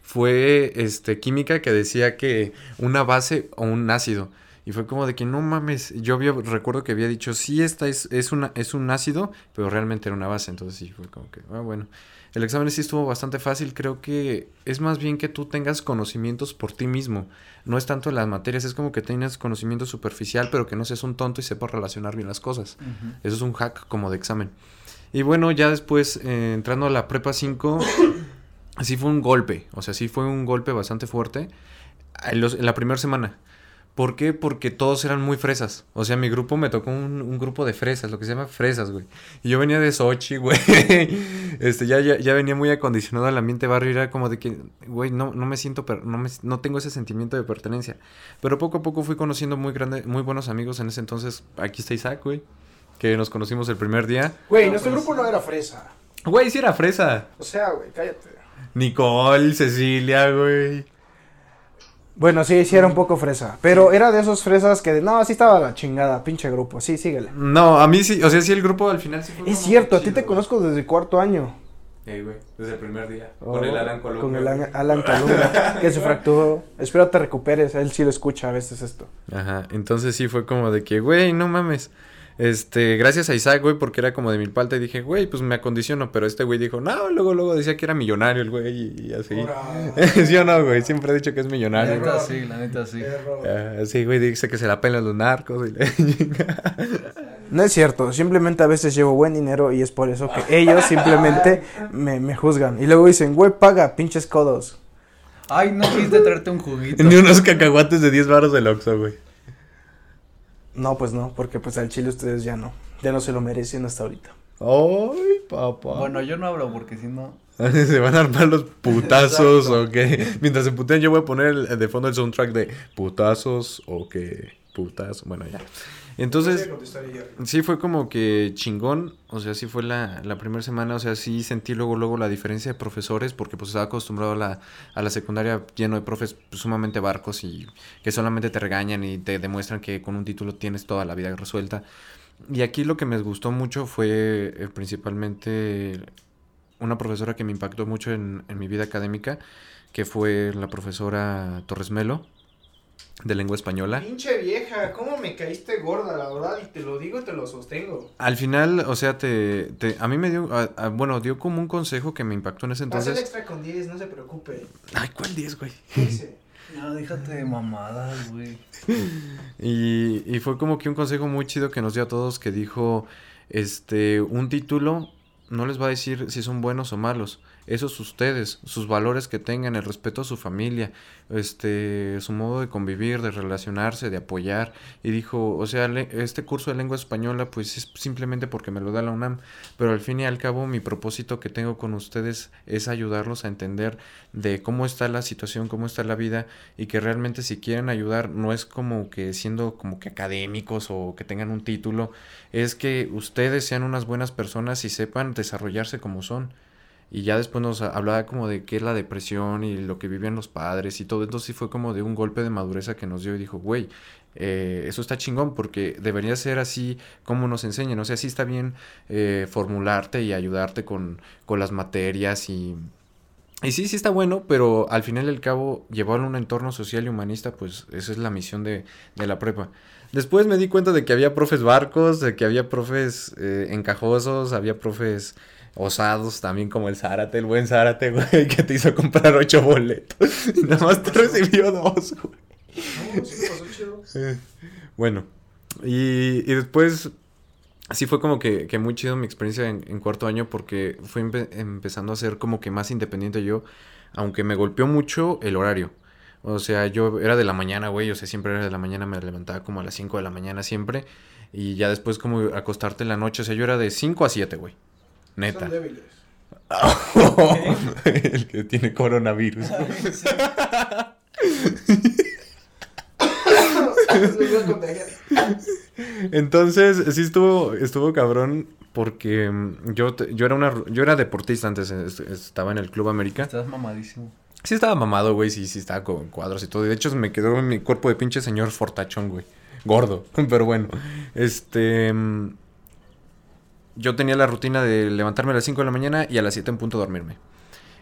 fue este química que decía que una base o un ácido. Y fue como de que no mames, yo había, recuerdo que había dicho, sí, esta es, es, una, es un ácido, pero realmente era una base. Entonces sí, fue como que, ah, bueno. El examen sí estuvo bastante fácil, creo que es más bien que tú tengas conocimientos por ti mismo. No es tanto en las materias, es como que tengas conocimiento superficial, pero que no seas un tonto y sepas relacionar bien las cosas. Eso es un hack como de examen. Y bueno, ya después, eh, entrando a la prepa 5, sí fue un golpe, o sea, sí fue un golpe bastante fuerte en la primera semana. ¿Por qué? Porque todos eran muy fresas. O sea, mi grupo me tocó un, grupo de fresas, lo que se llama fresas, güey. Y yo venía de Sochi, güey. Este, ya, ya, venía muy acondicionado al ambiente barrio era como de que, güey, no, no me siento, no, me, no tengo ese sentimiento de pertenencia. Pero poco a poco fui conociendo muy, grande, muy buenos amigos en ese entonces. Aquí está Isaac, güey. Que nos conocimos el primer día. Güey, nuestro pues. grupo no era fresa. Güey, sí era fresa. O sea, güey, cállate. Nicole, Cecilia, güey. Bueno, sí, sí era un poco fresa. Pero era de esos fresas que, no, así estaba la chingada, pinche grupo. Sí, síguele. No, a mí sí, o sea, sí el grupo al final sí fue. Es cierto, a ti te conozco desde cuarto año. Sí, güey, desde el primer día. con el Alan Columna. Con el Alan Columna, que se fracturó. Espero te recuperes, él sí lo escucha a veces esto. Ajá, entonces sí fue como de que, güey, no mames. Este, gracias a Isaac, güey, porque era como de mil palta y dije, güey, pues me acondiciono, pero este güey dijo, no, luego, luego decía que era millonario el güey y, así. ¿Sí o no, güey? Siempre he dicho que es millonario. La neta sí, la neta sí. Uh, sí, güey, dice que se la pelan los narcos y No es cierto, simplemente a veces llevo buen dinero y es por eso que ellos simplemente me, me juzgan. Y luego dicen, güey, paga, pinches codos. Ay, no quisiste traerte un juguito. Ni unos cacahuates de 10 baros del Oxxo, güey. No, pues no, porque pues al chile ustedes ya no. Ya no se lo merecen hasta ahorita. Ay, papá. Bueno, yo no hablo porque si no. se van a armar los putazos o qué. Mientras se putean, yo voy a poner de fondo el soundtrack de putazos o qué. Putas. Bueno, ya. Entonces, sí fue como que chingón, o sea, sí fue la, la primera semana, o sea, sí sentí luego, luego la diferencia de profesores, porque pues estaba acostumbrado a la, a la secundaria lleno de profes sumamente barcos y que solamente te regañan y te demuestran que con un título tienes toda la vida resuelta. Y aquí lo que me gustó mucho fue eh, principalmente una profesora que me impactó mucho en, en mi vida académica, que fue la profesora Torres Melo de lengua española. Pinche vieja, ¿cómo me caíste gorda, la verdad? Y te lo digo y te lo sostengo. Al final, o sea, te, te a mí me dio, bueno, dio como un consejo que me impactó en ese entonces. Haz extra con 10, no se preocupe. Ay, ¿cuál 10, güey? No, déjate de mamadas, güey. y, y fue como que un consejo muy chido que nos dio a todos que dijo, este, un título no les va a decir si son buenos o malos esos ustedes, sus valores que tengan, el respeto a su familia, este, su modo de convivir, de relacionarse, de apoyar. Y dijo, o sea, este curso de lengua española, pues es simplemente porque me lo da la UNAM, pero al fin y al cabo mi propósito que tengo con ustedes es ayudarlos a entender de cómo está la situación, cómo está la vida y que realmente si quieren ayudar no es como que siendo como que académicos o que tengan un título, es que ustedes sean unas buenas personas y sepan desarrollarse como son. Y ya después nos hablaba como de qué es la depresión y lo que vivían los padres y todo. Entonces sí fue como de un golpe de madureza que nos dio y dijo, güey, eh, eso está chingón porque debería ser así como nos enseñan. O sea, sí está bien eh, formularte y ayudarte con, con las materias y... Y sí, sí está bueno, pero al final y al cabo, llevarlo a un entorno social y humanista, pues esa es la misión de, de la prepa. Después me di cuenta de que había profes barcos, de que había profes eh, encajosos, había profes osados también como el Zárate, el buen Zárate, güey, que te hizo comprar ocho boletos. Y nada más te recibió dos, güey. Eh, bueno, y, y, después sí fue como que, que muy chido mi experiencia en, en cuarto año porque fui empe empezando a ser como que más independiente yo, aunque me golpeó mucho el horario. O sea, yo era de la mañana, güey, o sea, siempre era de la mañana, me levantaba como a las 5 de la mañana siempre. Y ya después como acostarte en la noche, o sea, yo era de 5 a 7, güey. Neta. Son débiles. el que tiene coronavirus. Entonces, sí estuvo, estuvo cabrón porque mm, yo, yo era una yo era deportista antes, estaba en el Club América. Estás mamadísimo. Sí estaba mamado, güey, sí, sí estaba con cuadros y todo. De hecho, me quedó en mi cuerpo de pinche señor fortachón, güey. Gordo, pero bueno. Este... Yo tenía la rutina de levantarme a las 5 de la mañana y a las 7 en punto dormirme.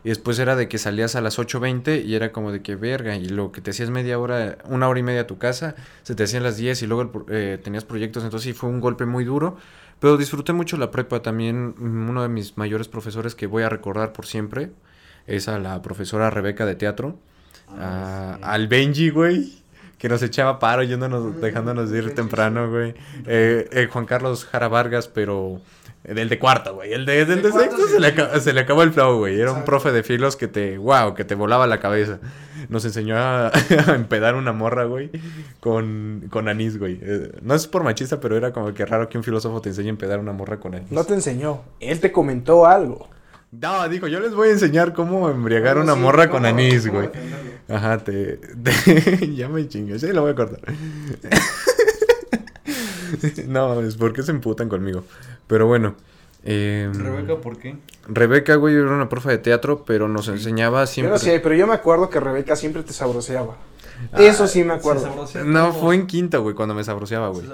Y después era de que salías a las 8.20 y era como de que verga. Y lo que te hacías media hora, una hora y media a tu casa, se te hacían las 10 y luego eh, tenías proyectos. Entonces sí fue un golpe muy duro. Pero disfruté mucho la prepa también. Uno de mis mayores profesores que voy a recordar por siempre es a la profesora Rebeca de teatro. Ah, al Benji, güey. Que nos echaba paro yéndonos, dejándonos ir temprano, güey. Eh, eh, Juan Carlos Jara Vargas, pero del de cuarto, güey. El de, del de, sexto se, le se, le acabó el flow, güey. Era un profe de filos que te, wow, que te volaba la cabeza. Nos enseñó a, empedar una morra, güey, con, con anís, güey. Eh, no es por machista, pero era como que raro que un filósofo te enseñe a empedar una morra con anís. No te enseñó, él te comentó algo. No, dijo, yo les voy a enseñar cómo embriagar una morra con anís, güey. Ajá, te, ya me chingué, sí, lo voy a cortar. no, es porque se emputan conmigo. Pero bueno. Eh, ¿Rebeca por qué? Rebeca, güey, era una profe de teatro, pero nos enseñaba siempre. No sé, pero yo me acuerdo que Rebeca siempre te sabroseaba. Ah, Eso sí me acuerdo. No, fue en quinto, güey, cuando me sabroseaba, güey.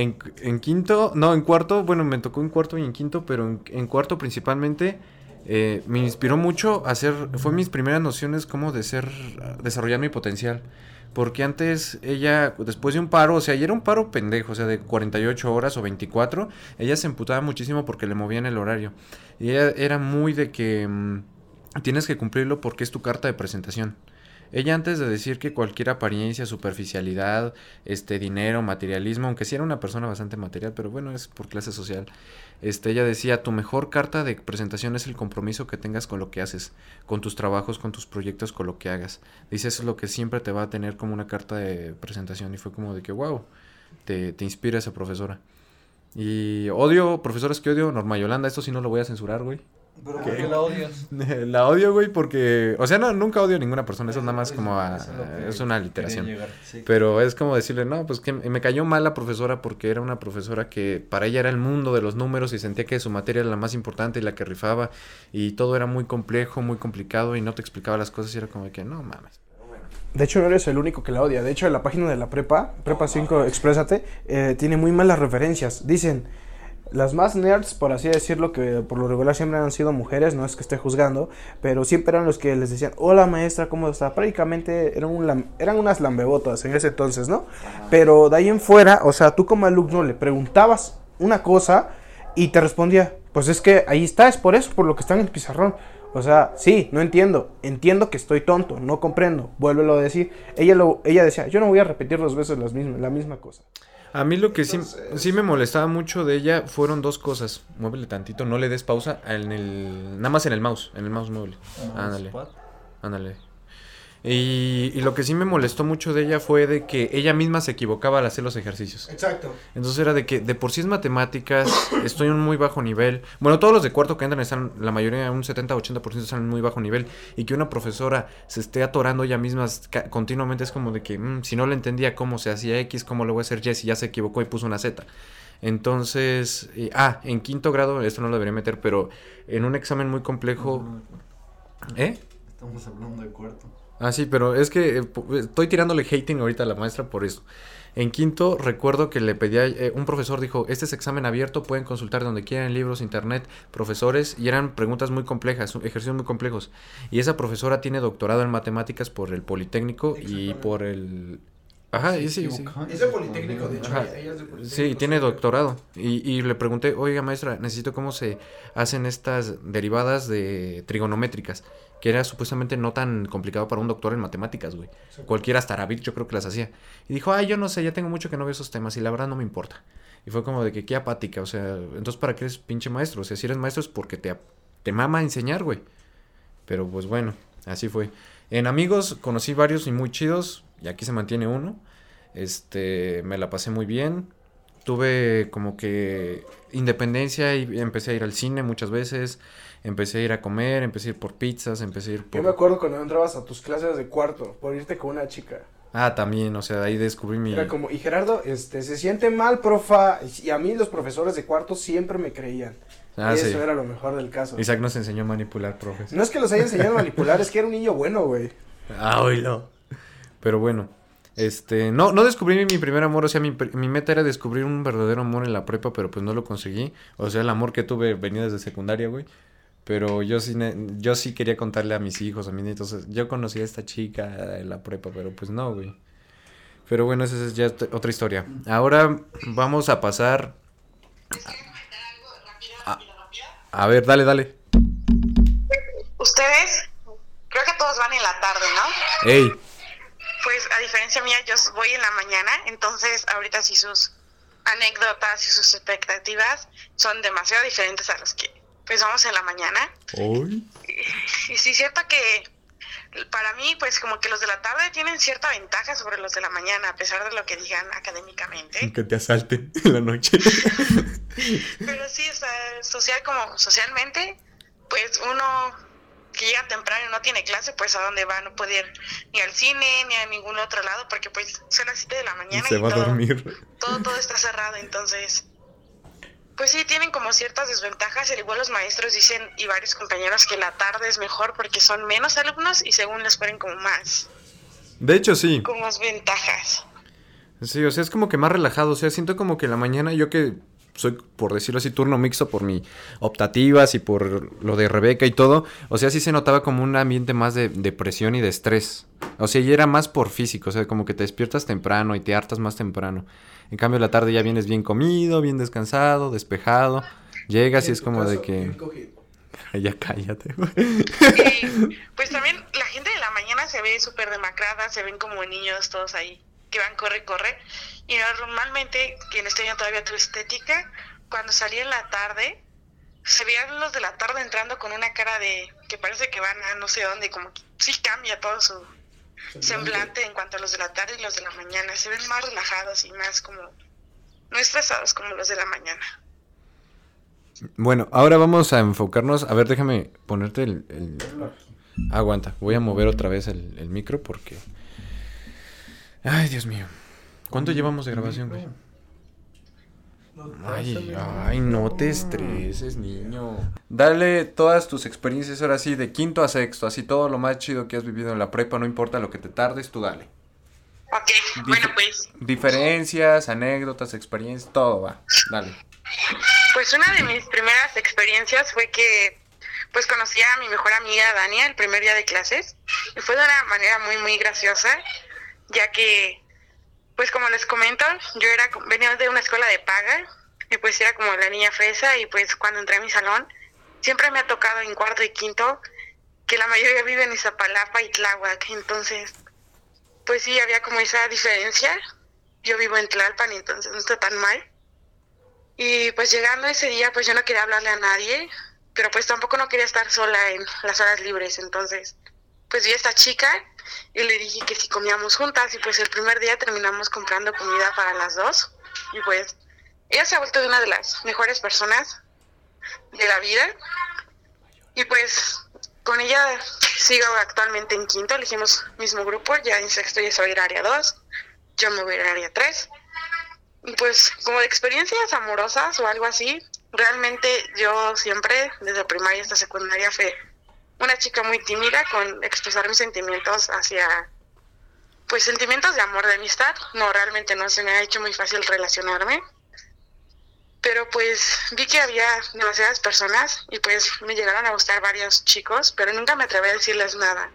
En, quinto, no, en cuarto, bueno, me tocó en cuarto y en quinto, pero en, cuarto principalmente eh, me inspiró mucho hacer, fue mis primeras nociones como de ser, desarrollar mi potencial. Porque antes ella, después de un paro, o sea, y era un paro pendejo, o sea, de 48 horas o 24, ella se emputaba muchísimo porque le movían el horario. Y ella era muy de que mmm, tienes que cumplirlo porque es tu carta de presentación. Ella antes de decir que cualquier apariencia, superficialidad, este dinero, materialismo, aunque sí era una persona bastante material, pero bueno, es por clase social. Este, ella decía, tu mejor carta de presentación es el compromiso que tengas con lo que haces, con tus trabajos, con tus proyectos, con lo que hagas. Dice, eso es lo que siempre te va a tener como una carta de presentación. Y fue como de que, wow, te, te inspira esa profesora. Y odio, profesores que odio, Norma Yolanda, esto sí no lo voy a censurar, güey. ¿Pero por qué la odias? la odio, güey, porque... O sea, no, nunca odio a ninguna persona. Eso es nada más como... A, es una literación. Pero es como decirle, no, pues que me cayó mal la profesora porque era una profesora que para ella era el mundo de los números y sentía que su materia era la más importante y la que rifaba. Y todo era muy complejo, muy complicado y no te explicaba las cosas y era como que, no mames. De hecho, no eres el único que la odia. De hecho, en la página de la prepa, Prepa 5, Exprésate, eh, tiene muy malas referencias. Dicen las más nerds, por así decirlo, que por lo regular siempre han sido mujeres, no es que esté juzgando, pero siempre eran los que les decían, hola maestra, ¿cómo está? Prácticamente eran, un eran unas lambebotas en ese entonces, ¿no? Pero de ahí en fuera, o sea, tú como alumno le preguntabas una cosa y te respondía, pues es que ahí está, es por eso, por lo que está en el pizarrón. O sea, sí, no entiendo. Entiendo que estoy tonto, no comprendo. Vuélvelo a decir. Ella, lo, ella decía, yo no voy a repetir dos veces las mismas, la misma cosa. A mí lo que sí, sí me molestaba mucho de ella fueron dos cosas. Muévele tantito, no le des pausa en el... Nada más en el mouse, en el mouse muévele. Ándale. Ándale. Y, y, lo que sí me molestó mucho de ella fue de que ella misma se equivocaba al hacer los ejercicios. Exacto. Entonces era de que de por sí es matemáticas, estoy en un muy bajo nivel. Bueno, todos los de cuarto que entran están, la mayoría, un 70-80% están en muy bajo nivel. Y que una profesora se esté atorando ella misma continuamente es como de que mmm, si no le entendía cómo se hacía X, cómo lo voy a hacer Y si ya se equivocó y puso una Z. Entonces, eh, ah, en quinto grado, esto no lo debería meter, pero en un examen muy complejo... ¿Eh? Estamos hablando de cuarto. Ah, sí, pero es que eh, estoy tirándole hating ahorita a la maestra por eso. En quinto, recuerdo que le pedía, eh, un profesor dijo, este es examen abierto, pueden consultar donde quieran, libros, internet, profesores, y eran preguntas muy complejas, ejercicios muy complejos. Y esa profesora tiene doctorado en matemáticas por el Politécnico y por el... Ajá, sí, sí, sí. Es de Politécnico, de hecho. Ella es de Politécnico, sí, tiene doctorado. Y, y le pregunté, oiga maestra, necesito cómo se hacen estas derivadas de trigonométricas que era supuestamente no tan complicado para un doctor en matemáticas, güey. Sí. Cualquiera hasta David yo creo que las hacía. Y dijo, ay, yo no sé, ya tengo mucho que no veo esos temas y la verdad no me importa. Y fue como de que qué apática, o sea, entonces ¿para qué eres pinche maestro? O sea, si eres maestro es porque te, te mama enseñar, güey. Pero pues bueno, así fue. En amigos conocí varios y muy chidos, y aquí se mantiene uno. Este, me la pasé muy bien. Tuve como que independencia y empecé a ir al cine muchas veces empecé a ir a comer, empecé a ir por pizzas, empecé a ir por... Yo me acuerdo cuando entrabas a tus clases de cuarto, por irte con una chica. Ah, también, o sea, ahí descubrí mi... Era como, y Gerardo, este, se siente mal, profa, y a mí los profesores de cuarto siempre me creían. Ah, Eso sí. era lo mejor del caso. Isaac nos enseñó a manipular, profes. No es que los haya enseñado a manipular, es que era un niño bueno, güey. Ah, oílo. Pero bueno, este, no, no descubrí mi primer amor, o sea, mi, mi, meta era descubrir un verdadero amor en la prepa, pero pues no lo conseguí. O sea, el amor que tuve venía desde secundaria, güey. Pero yo sí, yo sí quería contarle a mis hijos, a mis nietos. Yo conocí a esta chica en la prepa, pero pues no, güey. Pero bueno, esa es ya otra historia. Ahora vamos a pasar... A, a ver, dale, dale. Ustedes, creo que todos van en la tarde, ¿no? Ey. Pues a diferencia mía, yo voy en la mañana, entonces ahorita sí sus anécdotas y sus expectativas son demasiado diferentes a las que pues vamos en la mañana. ¿Hoy? Y, y sí, cierto que para mí, pues como que los de la tarde tienen cierta ventaja sobre los de la mañana, a pesar de lo que digan académicamente. Que te asalten en la noche. Pero sí, o sea, social como socialmente, pues uno que llega temprano y no tiene clase, pues a dónde va, no puede ir ni al cine ni a ningún otro lado, porque pues son las 7 de la mañana y, se va todo, a dormir. todo, todo está cerrado, entonces pues sí, tienen como ciertas desventajas, al igual los maestros dicen y varios compañeros que la tarde es mejor porque son menos alumnos y según les ponen como más. De hecho, sí. Con más ventajas. Sí, o sea, es como que más relajado, o sea, siento como que la mañana yo que soy, por decirlo así, turno mixto por mi optativas y por lo de Rebeca y todo, o sea, sí se notaba como un ambiente más de, de presión y de estrés. O sea, y era más por físico, o sea, como que te despiertas temprano y te hartas más temprano. En cambio, la tarde ya vienes bien comido, bien descansado, despejado. Llegas y es como de que... ya cállate, pues también la gente de la mañana se ve súper demacrada, se ven como niños todos ahí que van corre, corre. Y normalmente, quien este año todavía tu estética, cuando salí en la tarde, se veían los de la tarde entrando con una cara de que parece que van a no sé dónde, como que sí cambia todo su semblante en cuanto a los de la tarde y los de la mañana. Se ven más relajados y más como no estresados como los de la mañana. Bueno, ahora vamos a enfocarnos. A ver, déjame ponerte el. el... Aguanta, voy a mover otra vez el, el, micro porque. Ay, Dios mío. ¿Cuánto llevamos de grabación, güey? Ay, ay, no te estreses, niño. Dale todas tus experiencias ahora sí, de quinto a sexto, así todo lo más chido que has vivido en la prepa, no importa lo que te tardes, tú dale. Ok, Dif bueno pues. Diferencias, anécdotas, experiencias, todo va, dale. Pues una de mis primeras experiencias fue que pues conocí a mi mejor amiga Dania el primer día de clases y fue de una manera muy muy graciosa, ya que pues como les comento, yo era venía de una escuela de paga y pues era como la niña fresa y pues cuando entré a mi salón siempre me ha tocado en cuarto y quinto que la mayoría vive en Izapalapa y Tláhuac, entonces, pues sí, había como esa diferencia. Yo vivo en Tlalpan, entonces no está tan mal. Y pues llegando ese día, pues yo no quería hablarle a nadie, pero pues tampoco no quería estar sola en las horas libres, entonces, pues vi a esta chica y le dije que si comíamos juntas y pues el primer día terminamos comprando comida para las dos y pues ella se ha vuelto una de las mejores personas de la vida y pues con ella sigo actualmente en quinto, elegimos mismo grupo, ya en sexto ya se va a ir a área 2, yo me voy a ir a área 3 y pues como de experiencias amorosas o algo así, realmente yo siempre desde primaria hasta secundaria fue una chica muy tímida con expresar mis sentimientos hacia, pues sentimientos de amor, de amistad. No, realmente no se me ha hecho muy fácil relacionarme. Pero pues vi que había demasiadas personas y pues me llegaron a gustar varios chicos, pero nunca me atreví a decirles nada.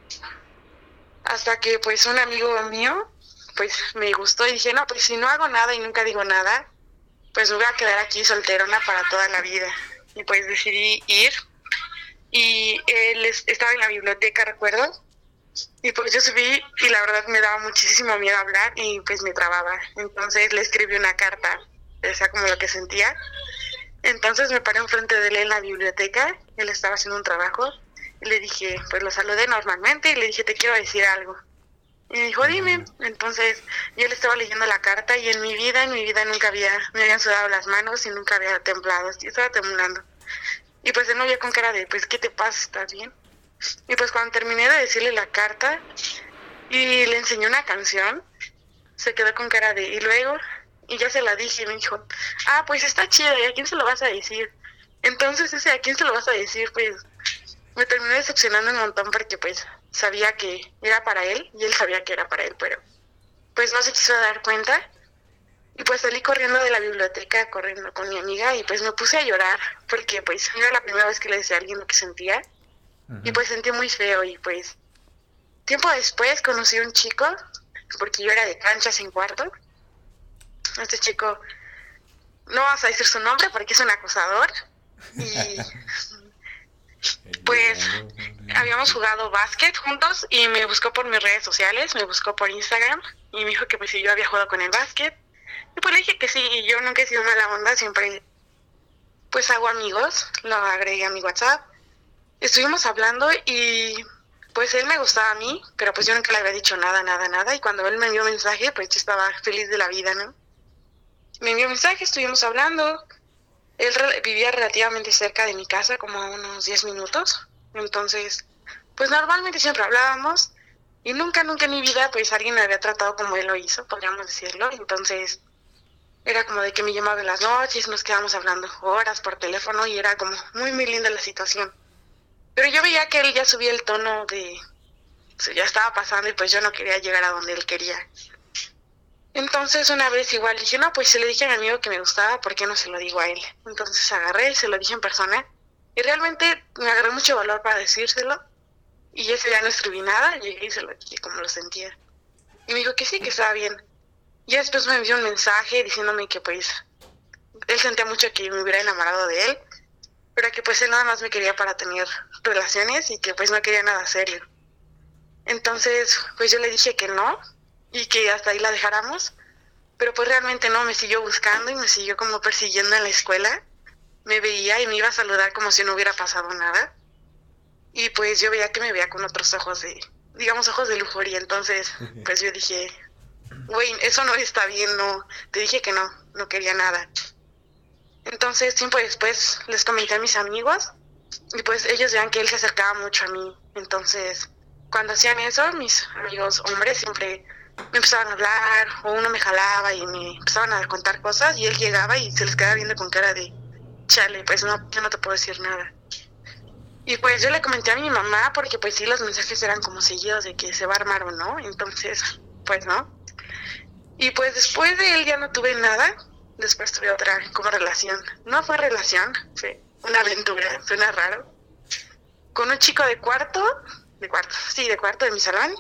Hasta que pues un amigo mío pues me gustó y dije, no, pues si no hago nada y nunca digo nada, pues me voy a quedar aquí solterona para toda la vida. Y pues decidí ir y él estaba en la biblioteca, recuerdo. Y pues yo subí y la verdad me daba muchísimo miedo hablar y pues me trababa. Entonces le escribí una carta, o sea, como lo que sentía. Entonces me paré enfrente de él en la biblioteca, él estaba haciendo un trabajo. Y le dije, pues lo saludé normalmente y le dije, te quiero decir algo. Y me dijo, dime. Entonces yo le estaba leyendo la carta y en mi vida, en mi vida nunca había, me habían sudado las manos y nunca había temblado, estaba temblando. Y pues él no vio con cara de, pues, ¿qué te pasa? ¿Estás bien? Y pues cuando terminé de decirle la carta y le enseñé una canción, se quedó con cara de, y luego, y ya se la dije y me dijo, ah, pues está chido, ¿y a quién se lo vas a decir? Entonces ese, ¿a quién se lo vas a decir? Pues me terminé decepcionando un montón porque pues sabía que era para él y él sabía que era para él, pero pues no se quiso dar cuenta y pues salí corriendo de la biblioteca, corriendo con mi amiga y pues me puse a llorar porque pues era la primera vez que le decía a alguien lo que sentía. Y pues sentí muy feo y pues tiempo después conocí a un chico porque yo era de canchas en cuarto. Este chico, no vas a decir su nombre porque es un acosador. Y pues habíamos jugado básquet juntos y me buscó por mis redes sociales, me buscó por Instagram y me dijo que pues si yo había jugado con el básquet pues le dije que sí, y yo nunca he sido mala onda, siempre pues hago amigos, lo agregué a mi WhatsApp. Estuvimos hablando y pues él me gustaba a mí, pero pues yo nunca le había dicho nada, nada, nada. Y cuando él me envió mensaje, pues yo estaba feliz de la vida, ¿no? Me envió mensaje, estuvimos hablando. Él vivía relativamente cerca de mi casa, como unos 10 minutos. Entonces, pues normalmente siempre hablábamos. Y nunca, nunca en mi vida, pues alguien me había tratado como él lo hizo, podríamos decirlo. Entonces, era como de que me llamaba en las noches, nos quedábamos hablando horas por teléfono y era como muy, muy linda la situación. Pero yo veía que él ya subía el tono de... ya estaba pasando y pues yo no quería llegar a donde él quería. Entonces una vez igual dije, no, pues se le dije a mi amigo que me gustaba, ¿por qué no se lo digo a él? Entonces agarré y se lo dije en persona. Y realmente me agarré mucho valor para decírselo. Y ese día no escribí nada, llegué y se lo dije como lo sentía. Y me dijo que sí, que estaba bien. Y después me envió un mensaje diciéndome que pues él sentía mucho que me hubiera enamorado de él, pero que pues él nada más me quería para tener relaciones y que pues no quería nada serio. Entonces pues yo le dije que no y que hasta ahí la dejáramos, pero pues realmente no, me siguió buscando y me siguió como persiguiendo en la escuela, me veía y me iba a saludar como si no hubiera pasado nada. Y pues yo veía que me veía con otros ojos de, digamos, ojos de lujuria, entonces pues yo dije, güey, eso no está bien, no, te dije que no, no quería nada. Entonces, tiempo después les comenté a mis amigos y pues ellos veían que él se acercaba mucho a mí. Entonces, cuando hacían eso, mis amigos hombres siempre me empezaban a hablar o uno me jalaba y me empezaban a contar cosas y él llegaba y se les quedaba viendo con cara de, chale, pues no, yo no te puedo decir nada. Y pues yo le comenté a mi mamá porque pues sí los mensajes eran como seguidos de que se va a armar o no, entonces pues no. Y pues después de él ya no tuve nada. Después tuve otra como relación. No fue relación, fue una aventura, suena raro. Con un chico de cuarto, de cuarto, sí, de cuarto de mi salón.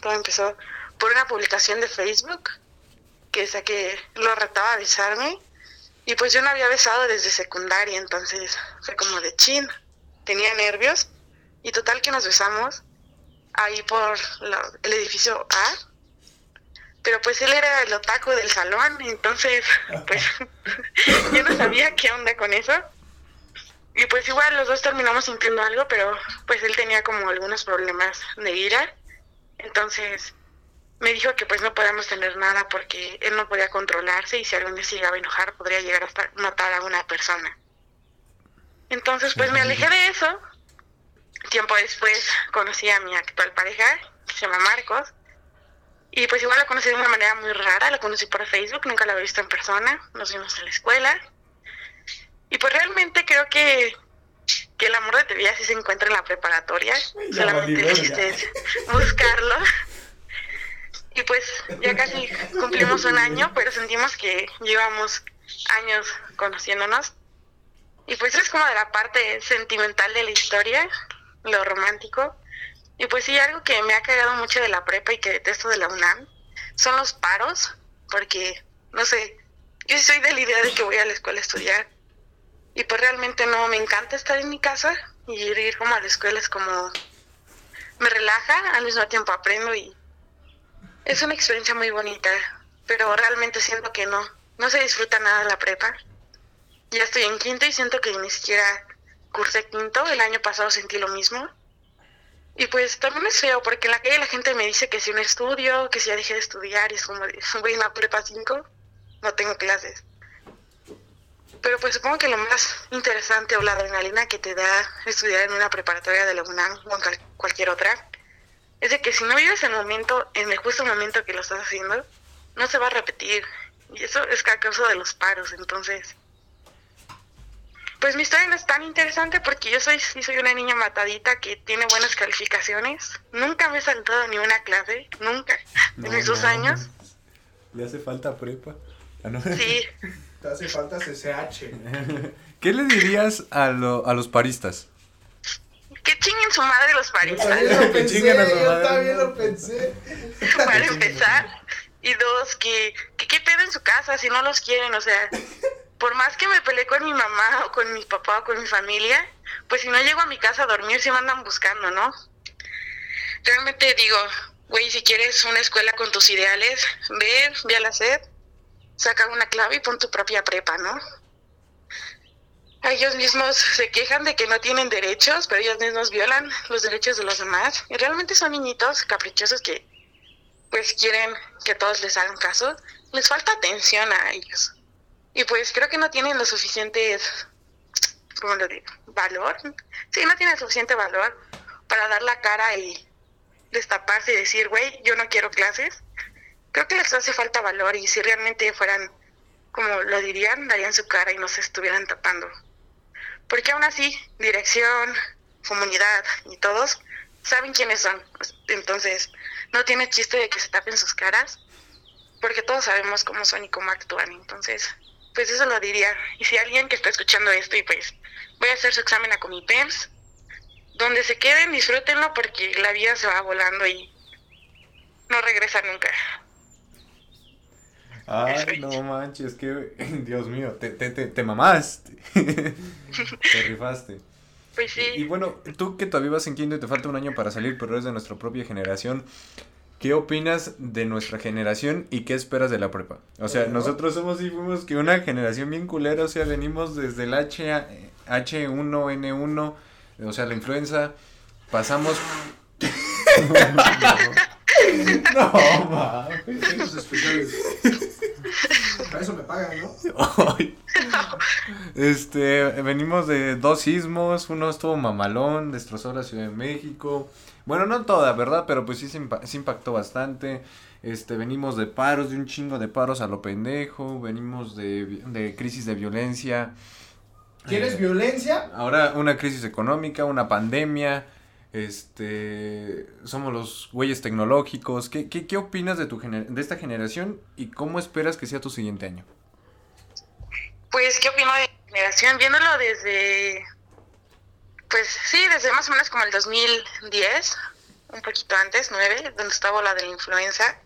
Todo empezó por una publicación de Facebook que que lo retaba a besarme. Y pues yo no había besado desde secundaria, entonces fue como de chin. Tenía nervios. Y total que nos besamos ahí por el edificio A. Pero pues él era el otaku del salón, entonces pues yo no sabía qué onda con eso. Y pues igual los dos terminamos sintiendo algo, pero pues él tenía como algunos problemas de ira. Entonces me dijo que pues no podíamos tener nada porque él no podía controlarse y si algún día se llegaba a enojar podría llegar hasta matar a una persona. Entonces pues me alejé de eso. Tiempo después conocí a mi actual pareja, que se llama Marcos. Y pues igual la conocí de una manera muy rara, la conocí por Facebook, nunca la había visto en persona, nos vimos en la escuela. Y pues realmente creo que, que el amor de tu vida sí se encuentra en la preparatoria, solamente necesitas buscarlo. Y pues ya casi cumplimos un año, pero sentimos que llevamos años conociéndonos. Y pues es como de la parte sentimental de la historia, lo romántico. Y pues sí, algo que me ha cagado mucho de la prepa y que detesto de la UNAM son los paros, porque, no sé, yo soy de la idea de que voy a la escuela a estudiar. Y pues realmente no me encanta estar en mi casa y ir como a la escuela es como me relaja, al mismo tiempo aprendo y es una experiencia muy bonita, pero realmente siento que no, no se disfruta nada la prepa. Ya estoy en quinto y siento que ni siquiera cursé quinto, el año pasado sentí lo mismo. Y pues también es feo, porque en la calle la gente me dice que si un estudio, que si ya dejé de estudiar, y es como, voy prepa 5, no tengo clases. Pero pues supongo que lo más interesante o la adrenalina que te da estudiar en una preparatoria de la UNAM o en cualquier otra es de que si no vives el momento, en el justo momento que lo estás haciendo, no se va a repetir. Y eso es a causa de los paros, entonces. Pues mi historia no es tan interesante porque yo soy, soy una niña matadita que tiene buenas calificaciones. Nunca me he saltado ni una clase, nunca, en mis dos años. ¿Le hace falta prepa? Ah, sí. Te hace falta CCH. ¿Qué le dirías a, lo, a los paristas? que chinguen su madre los paristas. Yo también lo pensé, yo también lo pensé. Para empezar. Y dos, que, que qué pedo en su casa si no los quieren, o sea, por más que me peleé con mi mamá o con mi papá o con mi familia, pues si no llego a mi casa a dormir, si me andan buscando, ¿no? Realmente digo, güey, si quieres una escuela con tus ideales, ve, ve a la sed, saca una clave y pon tu propia prepa, ¿no? ellos mismos se quejan de que no tienen derechos, pero ellos mismos violan los derechos de los demás. Y realmente son niñitos caprichosos que pues quieren que todos les hagan caso. Les falta atención a ellos. Y pues creo que no tienen lo suficiente, ¿cómo lo digo? Valor. Sí, no tienen suficiente valor para dar la cara y destaparse y decir, güey, yo no quiero clases. Creo que les hace falta valor y si realmente fueran como lo dirían, darían su cara y no se estuvieran tapando porque aún así, dirección, comunidad y todos saben quiénes son. Entonces, no tiene chiste de que se tapen sus caras, porque todos sabemos cómo son y cómo actúan. Entonces, pues eso lo diría. Y si alguien que está escuchando esto y pues voy a hacer su examen a Comipems, donde se queden, disfrútenlo porque la vida se va volando y no regresa nunca. Ay, no manches, que Dios mío, te, te, te, te mamaste. te rifaste. Pues sí. Y, bueno, tú que todavía vas en quinto y te falta un año para salir, pero eres de nuestra propia generación. ¿Qué opinas de nuestra generación y qué esperas de la prepa? O sea, nosotros somos y fuimos que una generación bien culera, o sea, venimos desde el H, H1N1, o sea, la influenza, pasamos... no, mames. especiales. Para eso me pagan, ¿no? este, venimos de dos sismos, uno estuvo mamalón, destrozó la Ciudad de México. Bueno, no toda, ¿verdad? Pero pues sí se, impactó bastante. Este, venimos de paros, de un chingo de paros a lo pendejo, venimos de, de crisis de violencia. ¿Quieres violencia? Ahora una crisis económica, una pandemia, este, somos los güeyes tecnológicos. ¿Qué, qué, qué opinas de, tu de esta generación y cómo esperas que sea tu siguiente año? Pues, ¿qué opino de generación? Viéndolo desde, pues sí, desde más o menos como el 2010, un poquito antes, 9, donde estaba la de la influenza.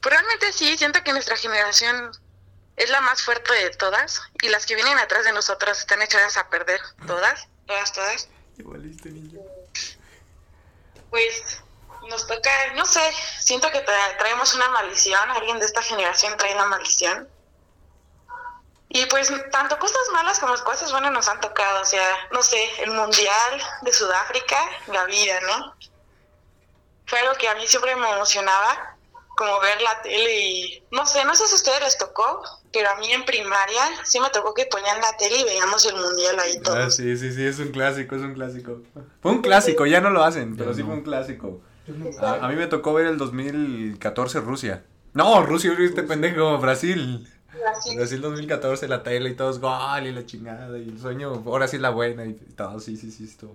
Pues realmente sí, siento que nuestra generación es la más fuerte de todas y las que vienen atrás de nosotros están echadas a perder, todas, todas, todas. Igualiste, niño. pues nos toca, no sé, siento que traemos una maldición, alguien de esta generación trae una maldición. Y pues tanto cosas malas como cosas buenas nos han tocado, o sea, no sé, el Mundial de Sudáfrica, la vida, ¿no? Fue algo que a mí siempre me emocionaba, como ver la tele y, no sé, no sé si a ustedes les tocó, pero a mí en primaria sí me tocó que ponían la tele y veíamos el Mundial ahí todo. Ah, sí, sí, sí, es un clásico, es un clásico. Fue un clásico, ya no lo hacen, pero sí fue un clásico. A, mí me tocó ver el 2014 Rusia. No, Rusia, este pendejo, Brasil. Brasil. 2014, la tele y todos gol y la chingada y el sueño, ahora sí la buena y todo, sí, sí, sí, estuvo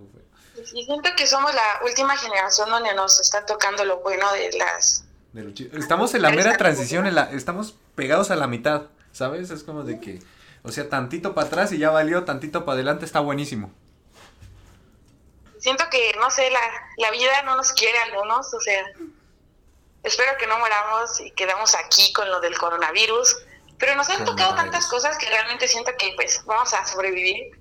Y siento que somos la última generación donde nos está tocando lo bueno de las... estamos en la mera transición, en la, estamos pegados a la mitad, ¿sabes? Es como de que, o sea, tantito para atrás y ya valió, tantito para adelante está buenísimo siento que, no sé, la, la vida no nos quiere a algunos, o sea, espero que no moramos y quedamos aquí con lo del coronavirus, pero nos han tocado tantas cosas que realmente siento que pues vamos a sobrevivir.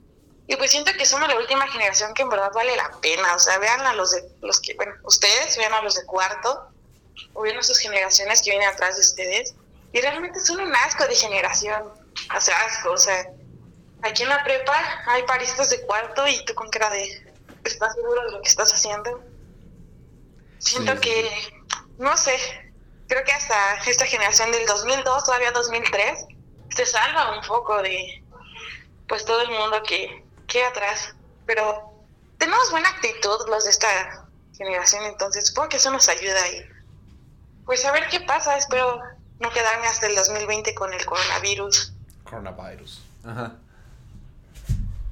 Y pues siento que somos la última generación que en verdad vale la pena, o sea, vean a los de los que, bueno, ustedes, vean a los de cuarto, o vean a sus generaciones que vienen atrás de ustedes, y realmente son un asco de generación, o sea, asco, o sea, aquí en la prepa hay paristas de cuarto y tú con cara de, estás seguro de lo que estás haciendo. Siento que, no sé, creo que hasta esta generación del 2002, todavía 2003, se salva un poco de, pues, todo el mundo que queda atrás. Pero tenemos buena actitud los de esta generación, entonces supongo que eso nos ayuda ahí. Pues a ver qué pasa, espero no quedarme hasta el 2020 con el coronavirus. Coronavirus. Ajá.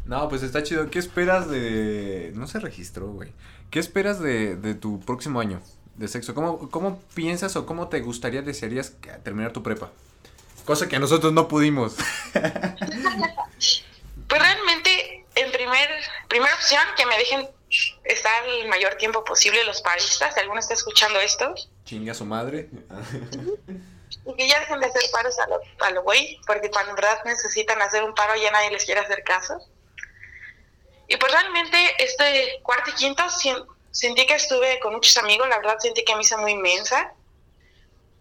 No, pues está chido. ¿Qué esperas de...? No se registró, güey. ¿Qué esperas de, de tu próximo año de sexo? ¿Cómo, ¿Cómo piensas o cómo te gustaría, desearías terminar tu prepa? Cosa que nosotros no pudimos. pues realmente, en primer, primera opción, que me dejen estar el mayor tiempo posible los paristas. Si alguno está escuchando esto. Chinga su madre. y que ya dejen de hacer paros a lo, a lo güey, porque cuando en verdad necesitan hacer un paro ya nadie les quiere hacer caso. Y pues realmente este cuarto y quinto sentí que estuve con muchos amigos, la verdad sentí que me hice muy inmensa.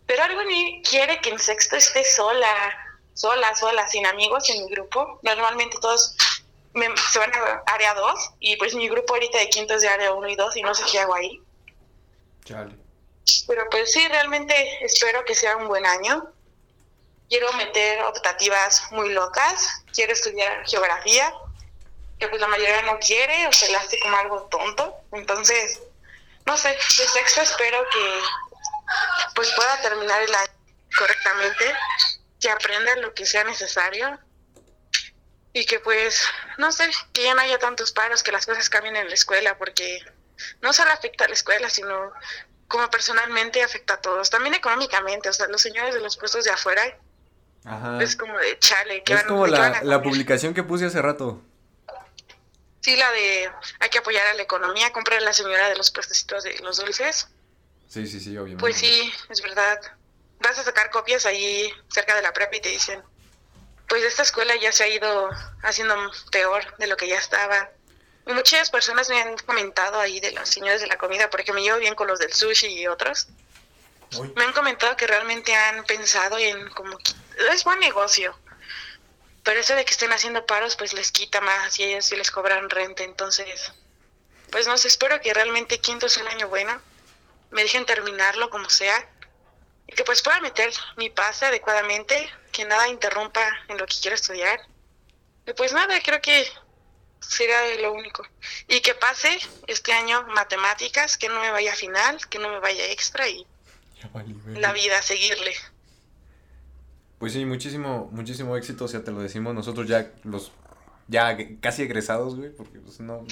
Pero algo en mí quiere que en sexto esté sola, sola, sola, sin amigos en mi grupo. Normalmente todos se van a área 2 y pues mi grupo ahorita de quinto es de área 1 y 2 y no sé qué hago ahí. Chale. Pero pues sí, realmente espero que sea un buen año. Quiero meter optativas muy locas, quiero estudiar geografía, que pues la mayoría no quiere o se le hace como algo tonto. Entonces, no sé, de sexto espero que pues pueda terminar el año correctamente, que aprenda lo que sea necesario y que pues, no sé, que ya no haya tantos paros, que las cosas cambien en la escuela, porque no solo afecta a la escuela, sino como personalmente afecta a todos, también económicamente, o sea, los señores de los puestos de afuera, es como de chale. es como la, la publicación que puse hace rato. Sí, la de hay que apoyar a la economía, comprar a la señora de los puestecitos de los dulces. Sí, sí, sí, obviamente. Pues sí, es verdad. Vas a sacar copias ahí cerca de la prepa y te dicen, pues esta escuela ya se ha ido haciendo peor de lo que ya estaba. Y muchas personas me han comentado ahí de los señores de la comida, porque me llevo bien con los del sushi y otros. Me han comentado que realmente han pensado en como es buen negocio pero eso de que estén haciendo paros, pues les quita más y ellos sí les cobran renta. Entonces, pues no sé, espero que realmente quinto sea un año bueno. Me dejen terminarlo como sea. Y que pues pueda meter mi pase adecuadamente, que nada interrumpa en lo que quiero estudiar. Y pues nada, creo que sería lo único. Y que pase este año matemáticas, que no me vaya a final, que no me vaya extra y la vida, seguirle. Pues sí, muchísimo, muchísimo éxito, o sea, te lo decimos nosotros ya los, ya casi egresados, güey, porque pues no,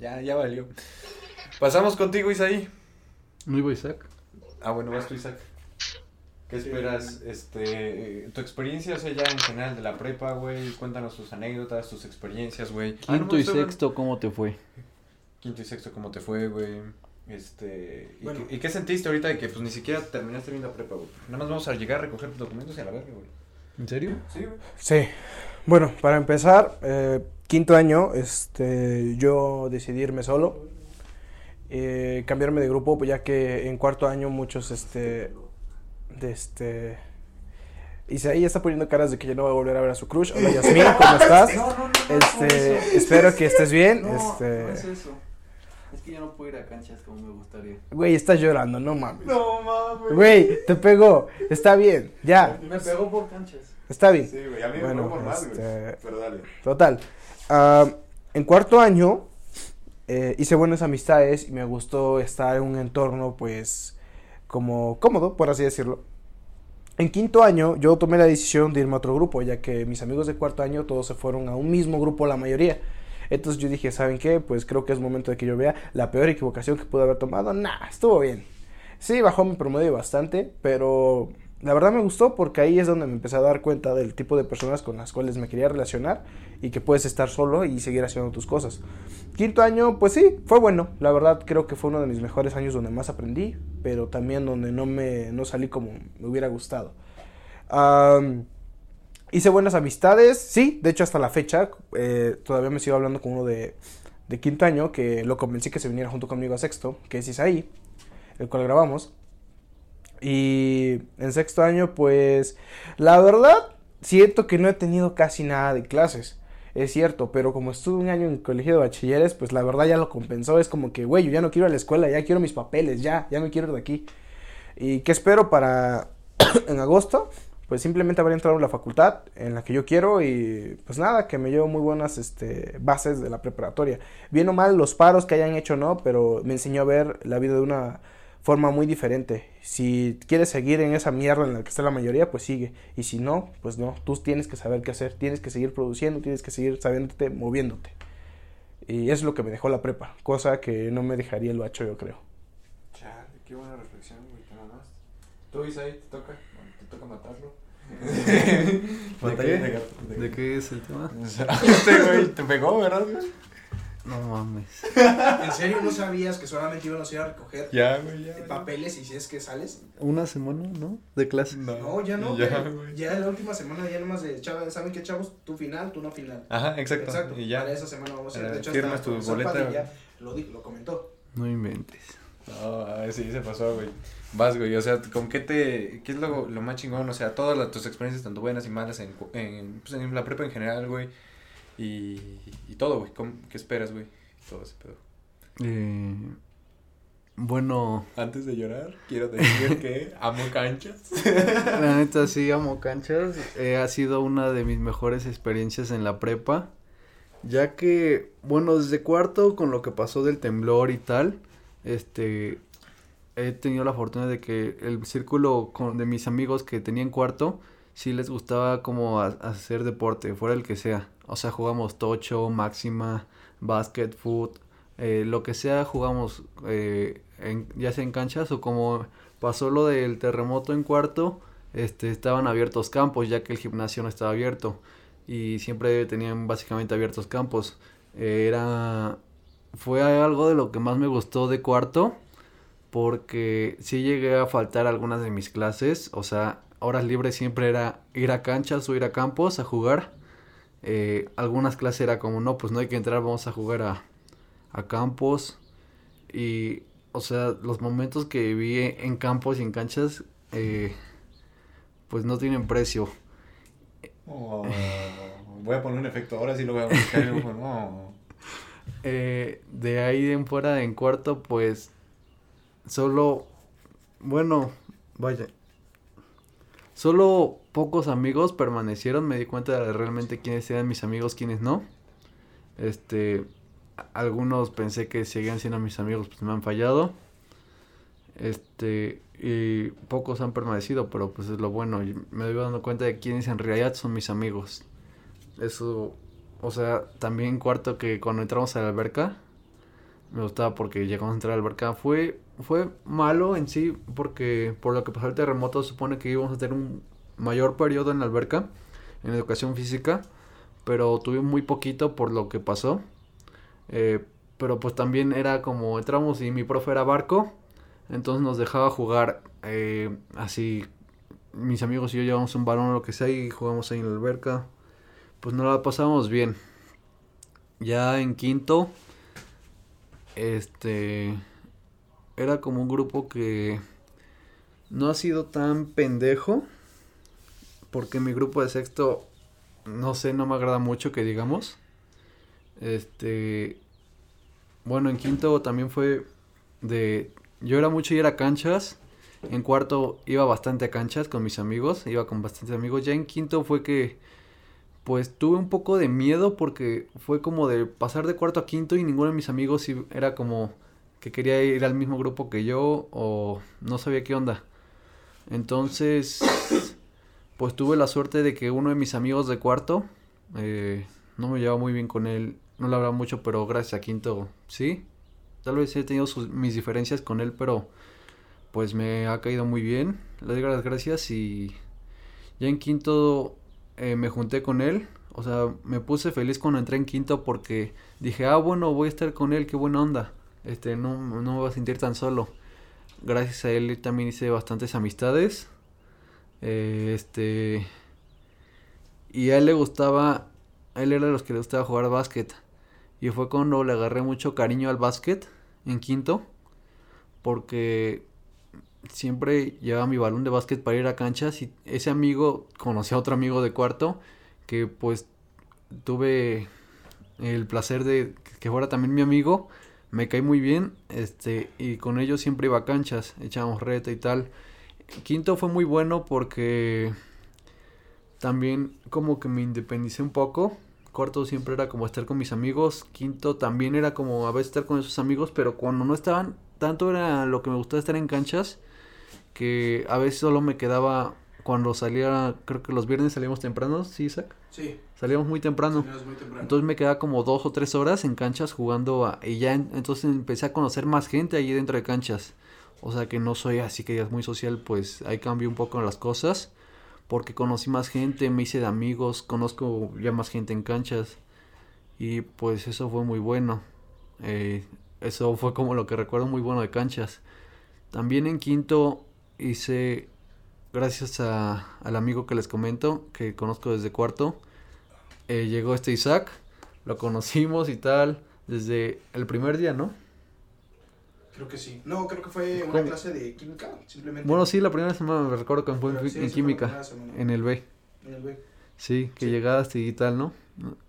ya, ya valió. Pasamos contigo, Isaí. Muy buen Isaac. Ah, bueno, vas tú, Isaac. ¿Qué esperas? Este, tu experiencia, o sea, ya en general de la prepa, güey, cuéntanos tus anécdotas, tus experiencias, güey. Quinto y sexto, ¿cómo te fue? Quinto y sexto, ¿cómo te fue, güey? Este, ¿y, qué, sentiste ahorita de que pues ni siquiera terminaste viendo prepa, güey? Nada más vamos a llegar a recoger tus documentos y a la verga, güey. ¿En serio? Sí, güey. Sí. Bueno, para empezar, eh, quinto año, este, yo decidí irme solo. eh, cambiarme de grupo, ya que en cuarto año muchos, este, de este... Isaí ya está poniendo caras de que ya no va a volver a ver a su crush. Hola Yasmin, ¿cómo estás? este, espero que estés bien. este... eso. Es que ya no puedo ir a canchas como me gustaría. Güey, estás llorando, no mames. No mames. Güey, te pegó. Está bien, ya. Me pegó por canchas. Está bien. Sí, güey, a mí Bueno, me pegó por más, güey. este- Pero dale. Total. ah, en cuarto año eh, hice buenas amistades y me gustó estar en un entorno, pues, como cómodo, por así decirlo. En quinto año yo tomé la decisión de irme a otro grupo, ya que mis amigos de cuarto año todos se fueron a un mismo grupo, la mayoría. Entonces yo dije, ¿saben qué? Pues creo que es momento de que yo vea la peor equivocación que pude haber tomado. Nah, estuvo bien. Sí, bajó mi promedio bastante, pero la verdad me gustó porque ahí es donde me empecé a dar cuenta del tipo de personas con las cuales me quería relacionar y que puedes estar solo y seguir haciendo tus cosas. Quinto año, pues sí, fue bueno. La verdad creo que fue uno de mis mejores años donde más aprendí, pero también donde no me no salí como me hubiera gustado. Am, hice buenas amistades, sí, de hecho hasta la fecha eh, todavía me sigo hablando con uno de, quinto año que lo convencí que se viniera junto conmigo a sexto, que es Isaí, el cual grabamos. Y en sexto año, pues, la verdad, siento que no he tenido casi nada de clases. Es cierto, pero como estuve un año en colegio de bachilleres, pues la verdad ya lo compensó. Es como que, güey, yo ya no quiero ir a la escuela, ya quiero mis papeles, ya, ya me quiero ir de aquí. ¿Y qué espero para en agosto? Pues simplemente haber entrado a la facultad en la que yo quiero y pues nada, que me llevo muy buenas este, bases de la preparatoria. Bien o mal, los paros que hayan hecho no, pero me enseñó a ver la vida de una forma muy diferente. Si quieres seguir en esa mierda en la que está la mayoría, pues sigue. Y si no, pues no. Tú tienes que saber qué hacer. Tienes que seguir produciendo, tienes que seguir sabiéndote, moviéndote. Y es lo que me dejó la prepa. Cosa que no me dejaría el bacho, yo creo. Qué buena reflexión, güey, te mamaste. Tú, Isaí, te toca, matarlo. ¿De qué? gato, ¿De qué es el tema? Este güey te pegó, ¿verdad, güey? No mames. ¿En serio no sabías que solamente iban a ir a recoger Ya, güey, ya. papeles y si es que sales? Una semana, ¿no? De clase. No, ya no. Ya, güey. Ya la última semana ya nomás de chavos, ¿saben qué chavos? Tú final, tú no final. Ajá, exacto. Exacto. Y ya. Para esa semana vamos a ir. De hecho, firmas tu boleta. Padilla Lo, lo comentó. No inventes. No, a ver, sí se pasó, güey. Vas, güey, o sea, ¿con qué te, qué es lo, lo más chingón? O sea, todas las, tus experiencias, tanto buenas y malas, en, en, pues, en la prepa en general, güey, y, y todo, güey, ¿cómo- ¿qué esperas, güey? Todo ese pedo. Eh, bueno, Antes de llorar, quiero decir que amo canchas. la neta sí amo canchas. Eh, ha sido una de mis mejores experiencias en la prepa. Ya que, bueno, desde cuarto, con lo que pasó del temblor y tal, este, he tenido la fortuna de que el círculo con- de mis amigos que tenía en cuarto, sí les gustaba como hacer deporte, fuera el que sea. O sea, jugamos tocho, máxima, básquet, foot, eh, lo que sea jugamos, eh, ya sea en canchas o como pasó lo del terremoto en cuarto, este, estaban abiertos campos ya que el gimnasio no estaba abierto y siempre tenían básicamente abiertos campos. Eh, era, fue algo de lo que más me gustó de cuarto porque sí llegué a faltar algunas de mis clases, o sea, horas libres siempre era ir a canchas o ir a campos a jugar. Eh, algunas clases era como, no, pues no hay que entrar, vamos a jugar a, a campos. Y, o sea, los momentos que viví en campos y en canchas, eh, pues no tienen precio. Oh, voy a poner un efecto, ahora sí lo voy a buscar. no. Eh, de ahí en fuera, en cuarto, pues solo, bueno, vaya, solo pocos amigos permanecieron, me di cuenta de realmente quiénes eran mis amigos, quiénes no. Este, algunos pensé que seguían siendo mis amigos, pues me han fallado. Este, y pocos han permanecido, pero pues es lo bueno. me doy dando cuenta de quiénes en realidad son mis amigos. Eso, o sea, también cuarto que cuando entramos a la alberca, me gustaba porque llegamos a entrar a la alberca. Fue, fue malo en sí, porque por lo que pasó el terremoto, supone que íbamos a tener un mayor periodo en la alberca, en educación física, pero tuve muy poquito por lo que pasó. Eh, pero pues también era como entramos y mi profe era barco, entonces nos dejaba jugar eh, así. Mis amigos y yo llevamos un balón o lo que sea y jugamos ahí en la alberca. Pues no la pasamos bien. Ya en quinto, este, era como un grupo que no ha sido tan pendejo. Porque mi grupo de sexto, no sé, no me agrada mucho que digamos. Este. Bueno, en quinto también fue de. Yo era mucho ir a canchas. En cuarto iba bastante a canchas con mis amigos. Iba con bastantes amigos. Ya en quinto fue que. Pues tuve un poco de miedo porque fue como de pasar de cuarto a quinto y ninguno de mis amigos era como que quería ir al mismo grupo que yo o no sabía qué onda. Entonces, pues tuve la suerte de que uno de mis amigos de cuarto, eh, no me llevaba muy bien con él, no le hablaba mucho, pero gracias a Quinto, sí. Tal vez he tenido mis diferencias con él, pero pues me ha caído muy bien. Le doy las gracias y ya en Quinto eh, me junté con él. O sea, me puse feliz cuando entré en Quinto porque dije, ah, bueno, voy a estar con él, qué buena onda. Este, no, no me voy a sentir tan solo gracias a él también hice bastantes amistades. Eh, este. Y a él le gustaba. Él era de los que le gustaba jugar básquet. Y fue cuando le agarré mucho cariño al básquet en quinto. Porque siempre llevaba mi balón de básquet para ir a canchas. Y ese amigo conoció a otro amigo de cuarto. Que pues tuve el placer de que fuera también mi amigo me caí muy bien, este, y con ellos siempre iba a canchas, echábamos reta y tal. Quinto fue muy bueno porque también como que me independicé un poco. Cuarto siempre era como estar con mis amigos. Quinto también era como a veces estar con esos amigos, pero cuando no estaban, tanto era lo que me gustaba estar en canchas, que a veces solo me quedaba cuando salía, creo que los viernes salíamos temprano, ¿sí, Isaac? Sí. Salíamos muy temprano. Entonces me quedaba como dos o tres horas en canchas jugando y ya entonces empecé a conocer más gente ahí dentro de canchas. O sea que no soy así que es muy social, pues ahí cambió un poco las cosas. Porque conocí más gente, me hice de amigos, conozco ya más gente en canchas. Y pues eso fue muy bueno. Eh, eso fue como lo que recuerdo muy bueno de canchas. También en quinto hice, gracias a, al amigo que les comento, que conozco desde cuarto, eh, llegó este Isaac, lo conocimos y tal, desde el primer día, ¿no? Creo que sí. No, creo que fue una clase de química, simplemente. Bueno, sí, la primera semana me recuerdo que fue en, química, en el B. En el B. Sí, que llegaste y tal, ¿no?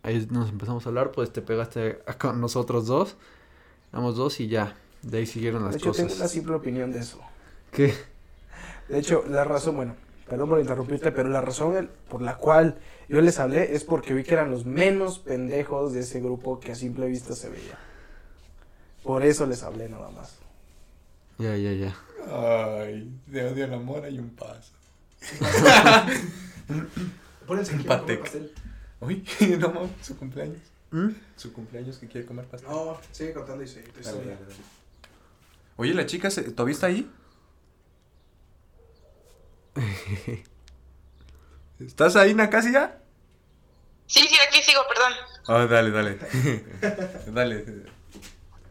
Ahí nos empezamos a hablar, pues te pegaste con nosotros dos, éramos dos y ya, de ahí siguieron las de hecho, cosas. tengo una simple opinión de eso. ¿Qué? De hecho, la razón, bueno, perdón por interrumpirte, pero la razón por la cual yo les hablé es porque vi que eran los menos pendejos de ese grupo que a simple vista se veía. Por eso les hablé nada más. Ya, ya, ya. Ay, de odio al amor hay un paso. Pónganse un pastel. Uy, no mames, su cumpleaños. ¿Mm? Su cumpleaños que quiere comer pastel. No, sigue contando y sigue. Oye, ¿la chica todavía está ahí? ¿Estás ahí, Nakasi, ya? Sí, sí, aquí sigo, perdón. Ah, dale, dale. dale.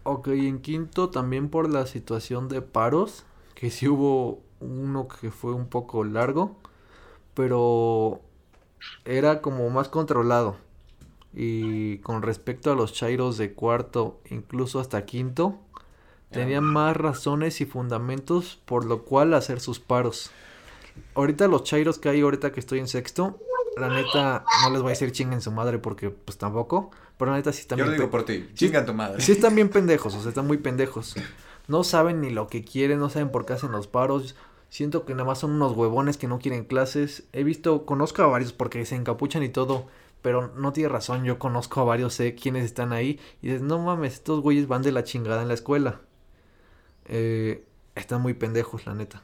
Ok, en quinto también por la situación de paros, que sí hubo uno que fue un poco largo, pero era como más controlado. Y con respecto a los chairos de cuarto, incluso hasta quinto, tenían más razones y fundamentos por lo cual hacer sus paros ahorita los chairos que hay ahorita que estoy en sexto, la neta, no les voy a decir chinguen su madre porque pues tampoco, pero la neta sí están Yo lo digo por ti, chingan tu madre. Sí están bien pendejos, o sea, están muy pendejos. No saben ni lo que quieren, no saben por qué hacen los paros. Siento que nada más son unos huevones que no quieren clases. He visto, conozco a varios porque se encapuchan y todo, pero no tiene razón, yo conozco a varios, sé quiénes están ahí y dices, no mames, estos güeyes van de la chingada en la escuela. Eh, están muy pendejos, la neta.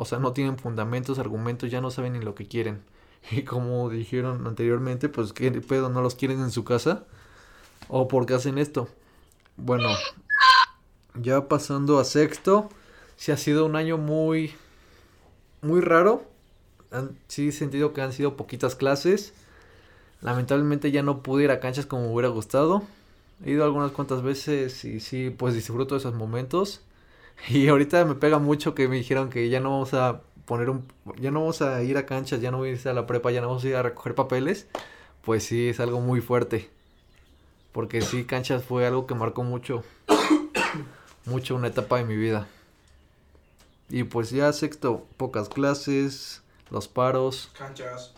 O sea, no tienen fundamentos, argumentos, ya no saben ni lo que quieren. Y como dijeron anteriormente, pues qué pedo, no los quieren en su casa. ¿O por qué hacen esto? Bueno, ya pasando a sexto, sí ha sido un año muy, muy raro. sí he sentido que han sido poquitas clases. Lamentablemente ya no pude ir a canchas como me hubiera gustado. He ido algunas cuantas veces y sí, pues disfruto de esos momentos. Y ahorita me pega mucho que me dijeron que ya no vamos a poner un... Ya no vamos a ir a canchas, ya no voy a ir a la prepa, ya no vamos a ir a recoger papeles. Pues sí, es algo muy fuerte. Porque sí, canchas fue algo que marcó mucho. mucho una etapa de mi vida. Y pues ya sexto, pocas clases, los paros. Canchas.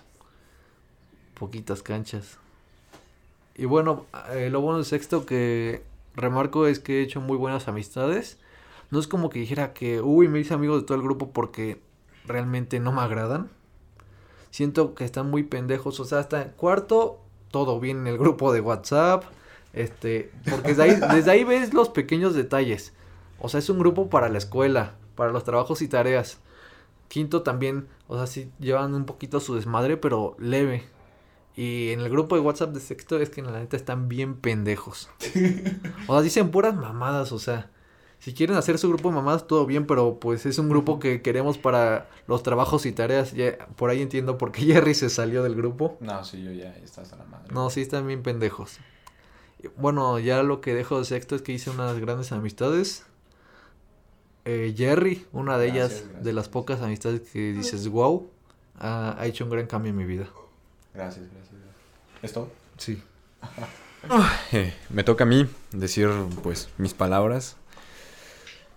Poquitas canchas. Y bueno, eh, lo bueno de sexto que remarco es que he hecho muy buenas amistades. No es como que dijera que, uy, me hice amigo de todo el grupo porque realmente no me agradan. Siento que están muy pendejos. O sea, hasta en cuarto, todo bien en el grupo de WhatsApp. Este, porque desde ahí, desde ahí ves los pequeños detalles. O sea, es un grupo para la escuela, para los trabajos y tareas. Quinto también, o sea, sí llevan un poquito su desmadre, pero leve. Y en el grupo de WhatsApp de sexto es que en la neta están bien pendejos. O sea, dicen puras mamadas, o sea. Si quieren hacer su grupo de mamadas, todo bien, pero pues es un grupo que queremos para los trabajos y tareas. Ya, por ahí entiendo por qué Jerry se salió del grupo. No, sí, yo ya estás a la madre. No, sí están bien pendejos. Bueno, ya lo que dejo de sexto es que hice unas grandes amistades. Eh, Jerry, una de Gracias, ellas, gracias. de las pocas amistades que dices, wow, ha, ha hecho un gran cambio en mi vida. Gracias, gracias. ¿Esto? Sí. Eh, me toca a mí decir, pues, mis palabras.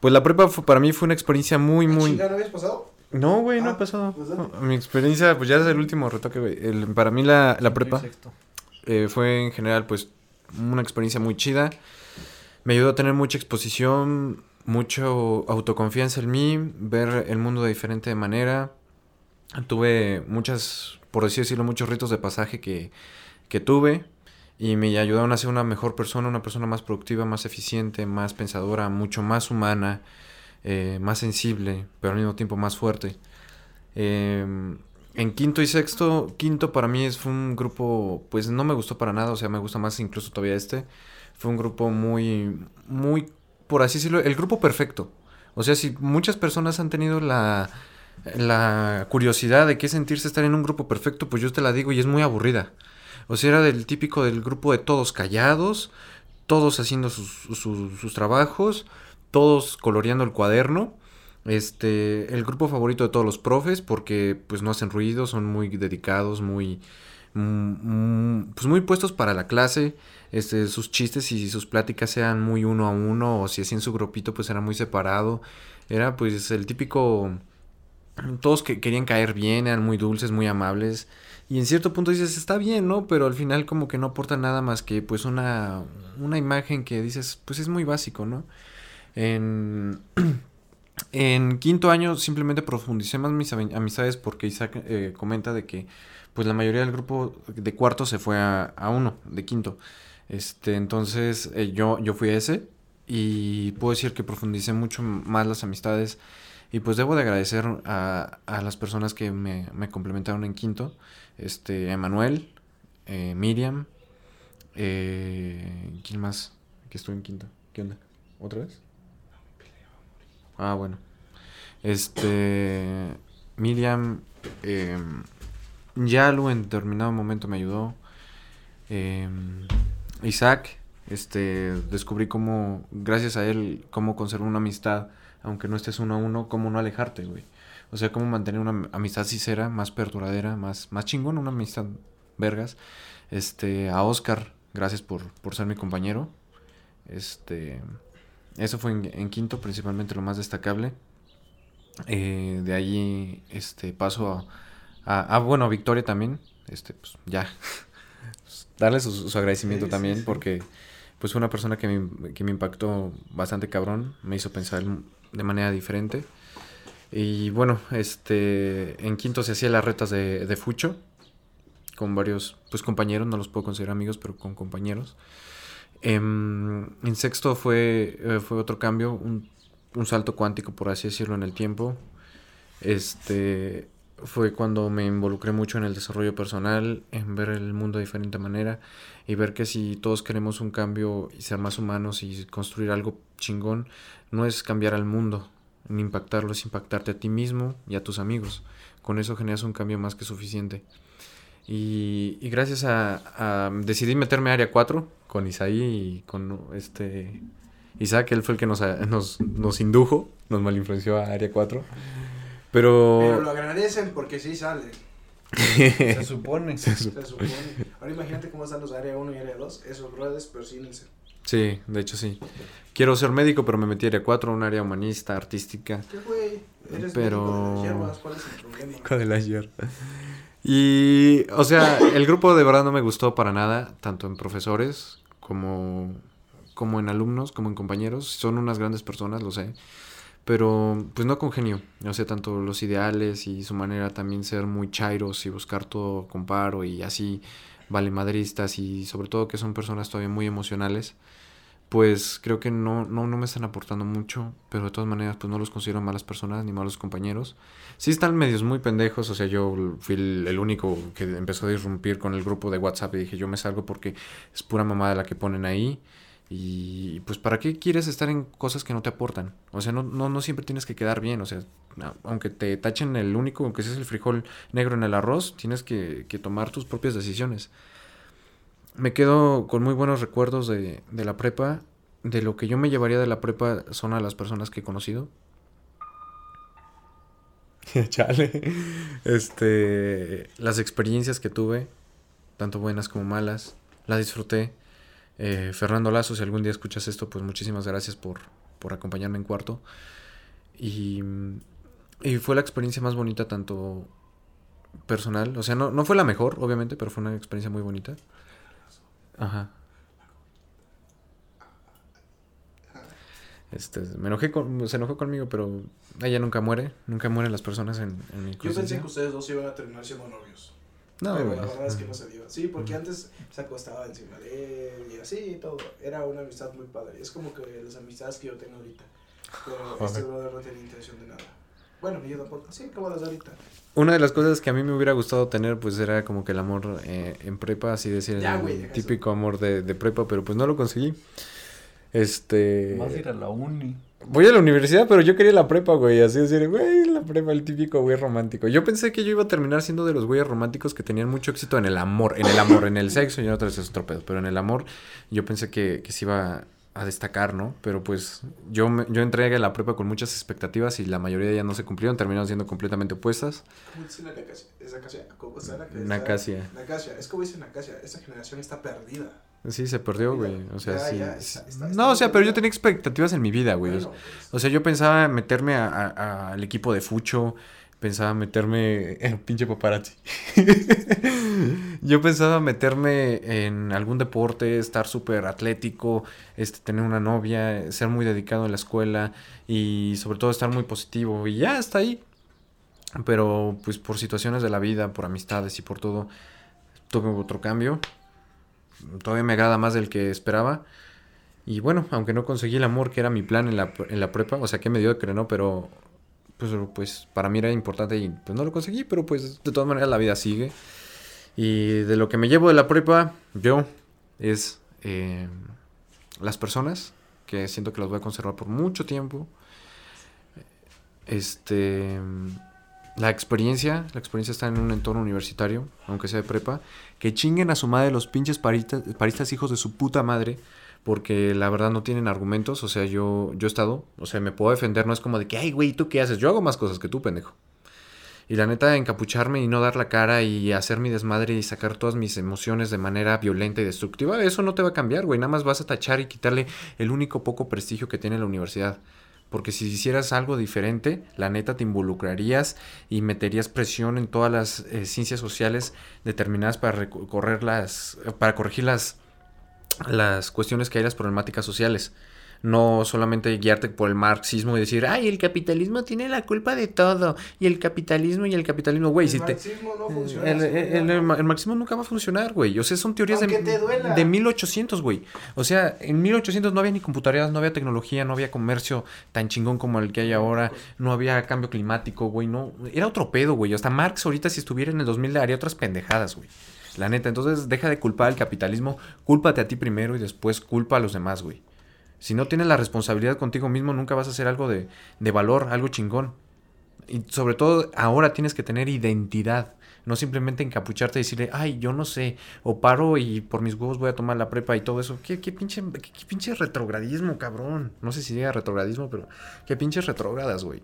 Pues la prepa fue- para mí fue una experiencia muy, muy... ¿Chinga, no habías pasado? No, güey, no Ah, ha pasado. pues. No, Mi experiencia, pues ya es el último retoque, güey. El- para mí la, la prepa eh, fue en general, pues, una experiencia muy chida. Me ayudó a tener mucha exposición, mucho autoconfianza en mí, ver el mundo de diferente manera. Tuve muchas, por así decirlo, muchos ritos de pasaje que, que tuve y me ayudaron a ser una mejor persona, una persona más productiva, más eficiente, más pensadora, mucho más humana, eh, más sensible, pero al mismo tiempo más fuerte. Eh, en quinto y sexto, quinto para mí fue un grupo, pues no me gustó para nada, o sea, me gusta más incluso todavía este. Fue un grupo muy, muy, por así decirlo, el grupo perfecto. O sea, si muchas personas han tenido la, la curiosidad de qué sentirse estar en un grupo perfecto, pues yo te la digo y es muy aburrida. O sea, era del típico del grupo de todos callados, todos haciendo sus, sus- trabajos, todos coloreando el cuaderno. Este, el grupo favorito de todos los profes porque pues no hacen ruido, son muy dedicados, muy mm, pues muy puestos para la clase. Este, sus chistes y sus pláticas sean muy uno a uno o si hacían su grupito pues era muy separado. Era pues el típico todos que querían caer bien, eran muy dulces, muy amables. Y en cierto punto dices, está bien, ¿no? Pero al final como que no aporta nada más que pues una, una imagen que dices, pues es muy básico, ¿no? En, en quinto año simplemente profundicé más mis ami- amistades porque Isaac eh, comenta de que pues la mayoría del grupo de cuarto se fue a, a uno, de quinto. Este, entonces eh, yo, yo fui a ese y puedo decir que profundicé mucho más las amistades y pues debo de agradecer a, a las personas que me complementaron en quinto. Este, Emanuel, eh, Miriam, eh, ¿quién más? Que estuvo en quinto. ¿Qué onda? ¿Otra vez? Ah, bueno. Este, Miriam, eh, Yalu en determinado momento me ayudó. Eh, Isaac, este, descubrí cómo, gracias a él, cómo conservar una amistad, aunque no estés uno a uno, cómo no alejarte, güey. O sea, cómo mantener una am- amistad sincera, más perduradera, más, más chingón, una amistad vergas. Este, a Oscar, gracias por, por ser mi compañero. Este, eso fue en, en quinto, principalmente lo más destacable. Eh, de allí, este, paso a, a, a, bueno, a Victoria también. Este, pues, ya. Darle su, su agradecimiento Sí, sí, también, sí. porque, pues, fue una persona que me, que me impactó bastante cabrón. Me hizo pensar de manera diferente. Y bueno, este, en quinto se hacía las retas de, de Fucho con varios, pues compañeros, no los puedo considerar amigos, pero con compañeros. Em, en sexto fue, eh, fue otro cambio, un, un salto cuántico, por así decirlo, en el tiempo. Este, fue cuando me involucré mucho en el desarrollo personal, en ver el mundo de diferente manera y ver que si todos queremos un cambio y ser más humanos y construir algo chingón, no es cambiar al mundo, ni impactarlo, es impactarte a ti mismo y a tus amigos. Con eso generas un cambio más que suficiente. Y, y gracias a, a- Decidí meterme a Área 4 con Isaí y con este... Isaac, él fue el que nos, nos, nos indujo, nos malinfluenció a Área 4. Pero Pero... lo agradecen porque sí sale. Se supone. Se supone. Ahora imagínate cómo están los área 1 y área 2. Esos brothers persínense. Sí, de hecho sí. Quiero ser médico, pero me metí a 4, un área humanista, artística. ¿Qué güey? Eres Pero- médico de las hierbas, ¿cuál es el problema? Médico de la hierba. Y, o sea, el grupo de verdad no me gustó para nada, tanto en profesores como, como en alumnos, como en compañeros. Son unas grandes personas, lo sé. Pero, pues no congenio. O sea, tanto los ideales y su manera también ser muy chairos y buscar todo con paro y así valemadristas y sobre todo que son personas todavía muy emocionales. Pues creo que no, no, no me están aportando mucho, pero de todas maneras pues no los considero malas personas ni malos compañeros. Sí están medios muy pendejos, o sea, yo fui el, único que empezó a irrumpir con el grupo de WhatsApp y dije yo me salgo porque es pura mamada la que ponen ahí. Y pues ¿para qué quieres estar en cosas que no te aportan? O sea, no, no, siempre tienes que quedar bien, o sea, aunque te tachen el único, aunque seas el frijol negro en el arroz, tienes que, que tomar tus propias decisiones. Me quedo con muy buenos recuerdos de, de la prepa. De lo que yo me llevaría de la prepa son a las personas que he conocido. Chale. Este, las experiencias que tuve, tanto buenas como malas, la disfruté. Eh, Fernando Lazo, si algún día escuchas esto, pues muchísimas gracias por, por acompañarme en cuarto. Y, y fue la experiencia más bonita, tanto personal, o sea, no, no fue la mejor, obviamente, pero fue una experiencia muy bonita. Ajá. Este, me enojé con, se enojó conmigo, pero ella nunca muere, nunca mueren las personas en, en mi Yo pensé que ustedes dos iban a terminar siendo novios. No, pero güey. la verdad es que no se dio. Sí, porque antes se acostaba encima de él y así y todo. Era una amistad muy padre. Es como que las amistades que yo tengo ahorita. Pero este brother no tenía intención de nada. Bueno, yo tampoco. Sí, como las de ahorita. Una de las cosas que a mí me hubiera gustado tener, pues era como que el amor eh, en prepa, así decir, Ya, el güey, típico amor de, de prepa, pero pues no lo conseguí. Este. Vas a ir a la uni. Voy a la universidad, pero yo quería la prepa, güey. Así decir, güey, la prepa, el típico güey romántico. Yo pensé que yo iba a terminar siendo de los güeyes románticos que tenían mucho éxito en el amor. En el amor, en el sexo, y en otras es otro pedo. Pero en el amor, yo pensé que, que se iba a destacar, ¿no? Pero pues yo, me- yo entré a la prepa con muchas expectativas y la mayoría ya no se cumplieron, terminaron siendo completamente opuestas. ¿Cómo dice? ¿Es Nacasia? ¿Cómo está la Nacasia. Nacasia. Es como dice Nacasia. Esta generación está perdida. Sí, se perdió, güey. O sea, Ya, sí. ya, sí. está- está- no, o sea, pero yo tenía expectativas en mi vida, güey. O Bueno, pues, O sea, yo pensaba meterme a- a- al equipo de Fucho, pensaba meterme en pinche paparazzi. yo pensaba meterme en algún deporte, estar súper atlético, este, tener una novia, ser muy dedicado en la escuela y sobre todo estar muy positivo. Y ya, hasta ahí. Pero pues por situaciones de la vida, por amistades y por todo, tuve otro cambio. Todavía me agrada más del que esperaba. Y bueno, aunque no conseguí el amor que era mi plan en la, en la prepa, o sea, que me dio que no, pero pues, pues para mí era importante y pues no lo conseguí, pero pues de todas maneras la vida sigue. Y de lo que me llevo de la prepa, yo, es eh, las personas, que siento que las voy a conservar por mucho tiempo. Este, la experiencia, la experiencia está en un entorno universitario, aunque sea de prepa, que chinguen a su madre los pinches paristas, paristas hijos de su puta madre, porque la verdad no tienen argumentos, o sea, yo, yo he estado, o sea, me puedo defender, no es como de que, ay, güey, ¿tú qué haces? Yo hago más cosas que tú, pendejo. Y la neta, encapucharme y no dar la cara y hacer mi desmadre y sacar todas mis emociones de manera violenta y destructiva, eso no te va a cambiar, güey. Nada más vas a tachar y quitarle el único poco prestigio que tiene la universidad. Porque si hicieras algo diferente, la neta te involucrarías y meterías presión en todas las eh, ciencias sociales determinadas para las, para corregir las, las cuestiones que hay, las problemáticas sociales. No solamente guiarte por el marxismo y decir, ay, el capitalismo tiene la culpa de todo. Y el capitalismo y el capitalismo, güey, el si te... marxismo no funciona. El, el- el- el ¿no? el marxismo nunca va a funcionar, güey. O sea, son teorías de, te de 1800, güey. O sea, en 1800 no había ni computadoras, no había tecnología, no había comercio tan chingón como el que hay ahora, no había cambio climático, güey. No, era otro pedo, güey. Hasta Marx ahorita si estuviera en el 2000 le haría otras pendejadas, güey. La neta, entonces deja de culpar al capitalismo, cúlpate a ti primero y después culpa a los demás, güey. Si no tienes la responsabilidad contigo mismo, nunca vas a hacer algo de, de valor, algo chingón. Y sobre todo ahora tienes que tener identidad. No simplemente encapucharte y decirle, ay, yo no sé, o paro y por mis huevos voy a tomar la prepa y todo eso. ¿Qué, qué pinche, qué, pinche retrogradismo, cabrón? No sé si diga retrogradismo, pero qué pinches retrógradas, güey.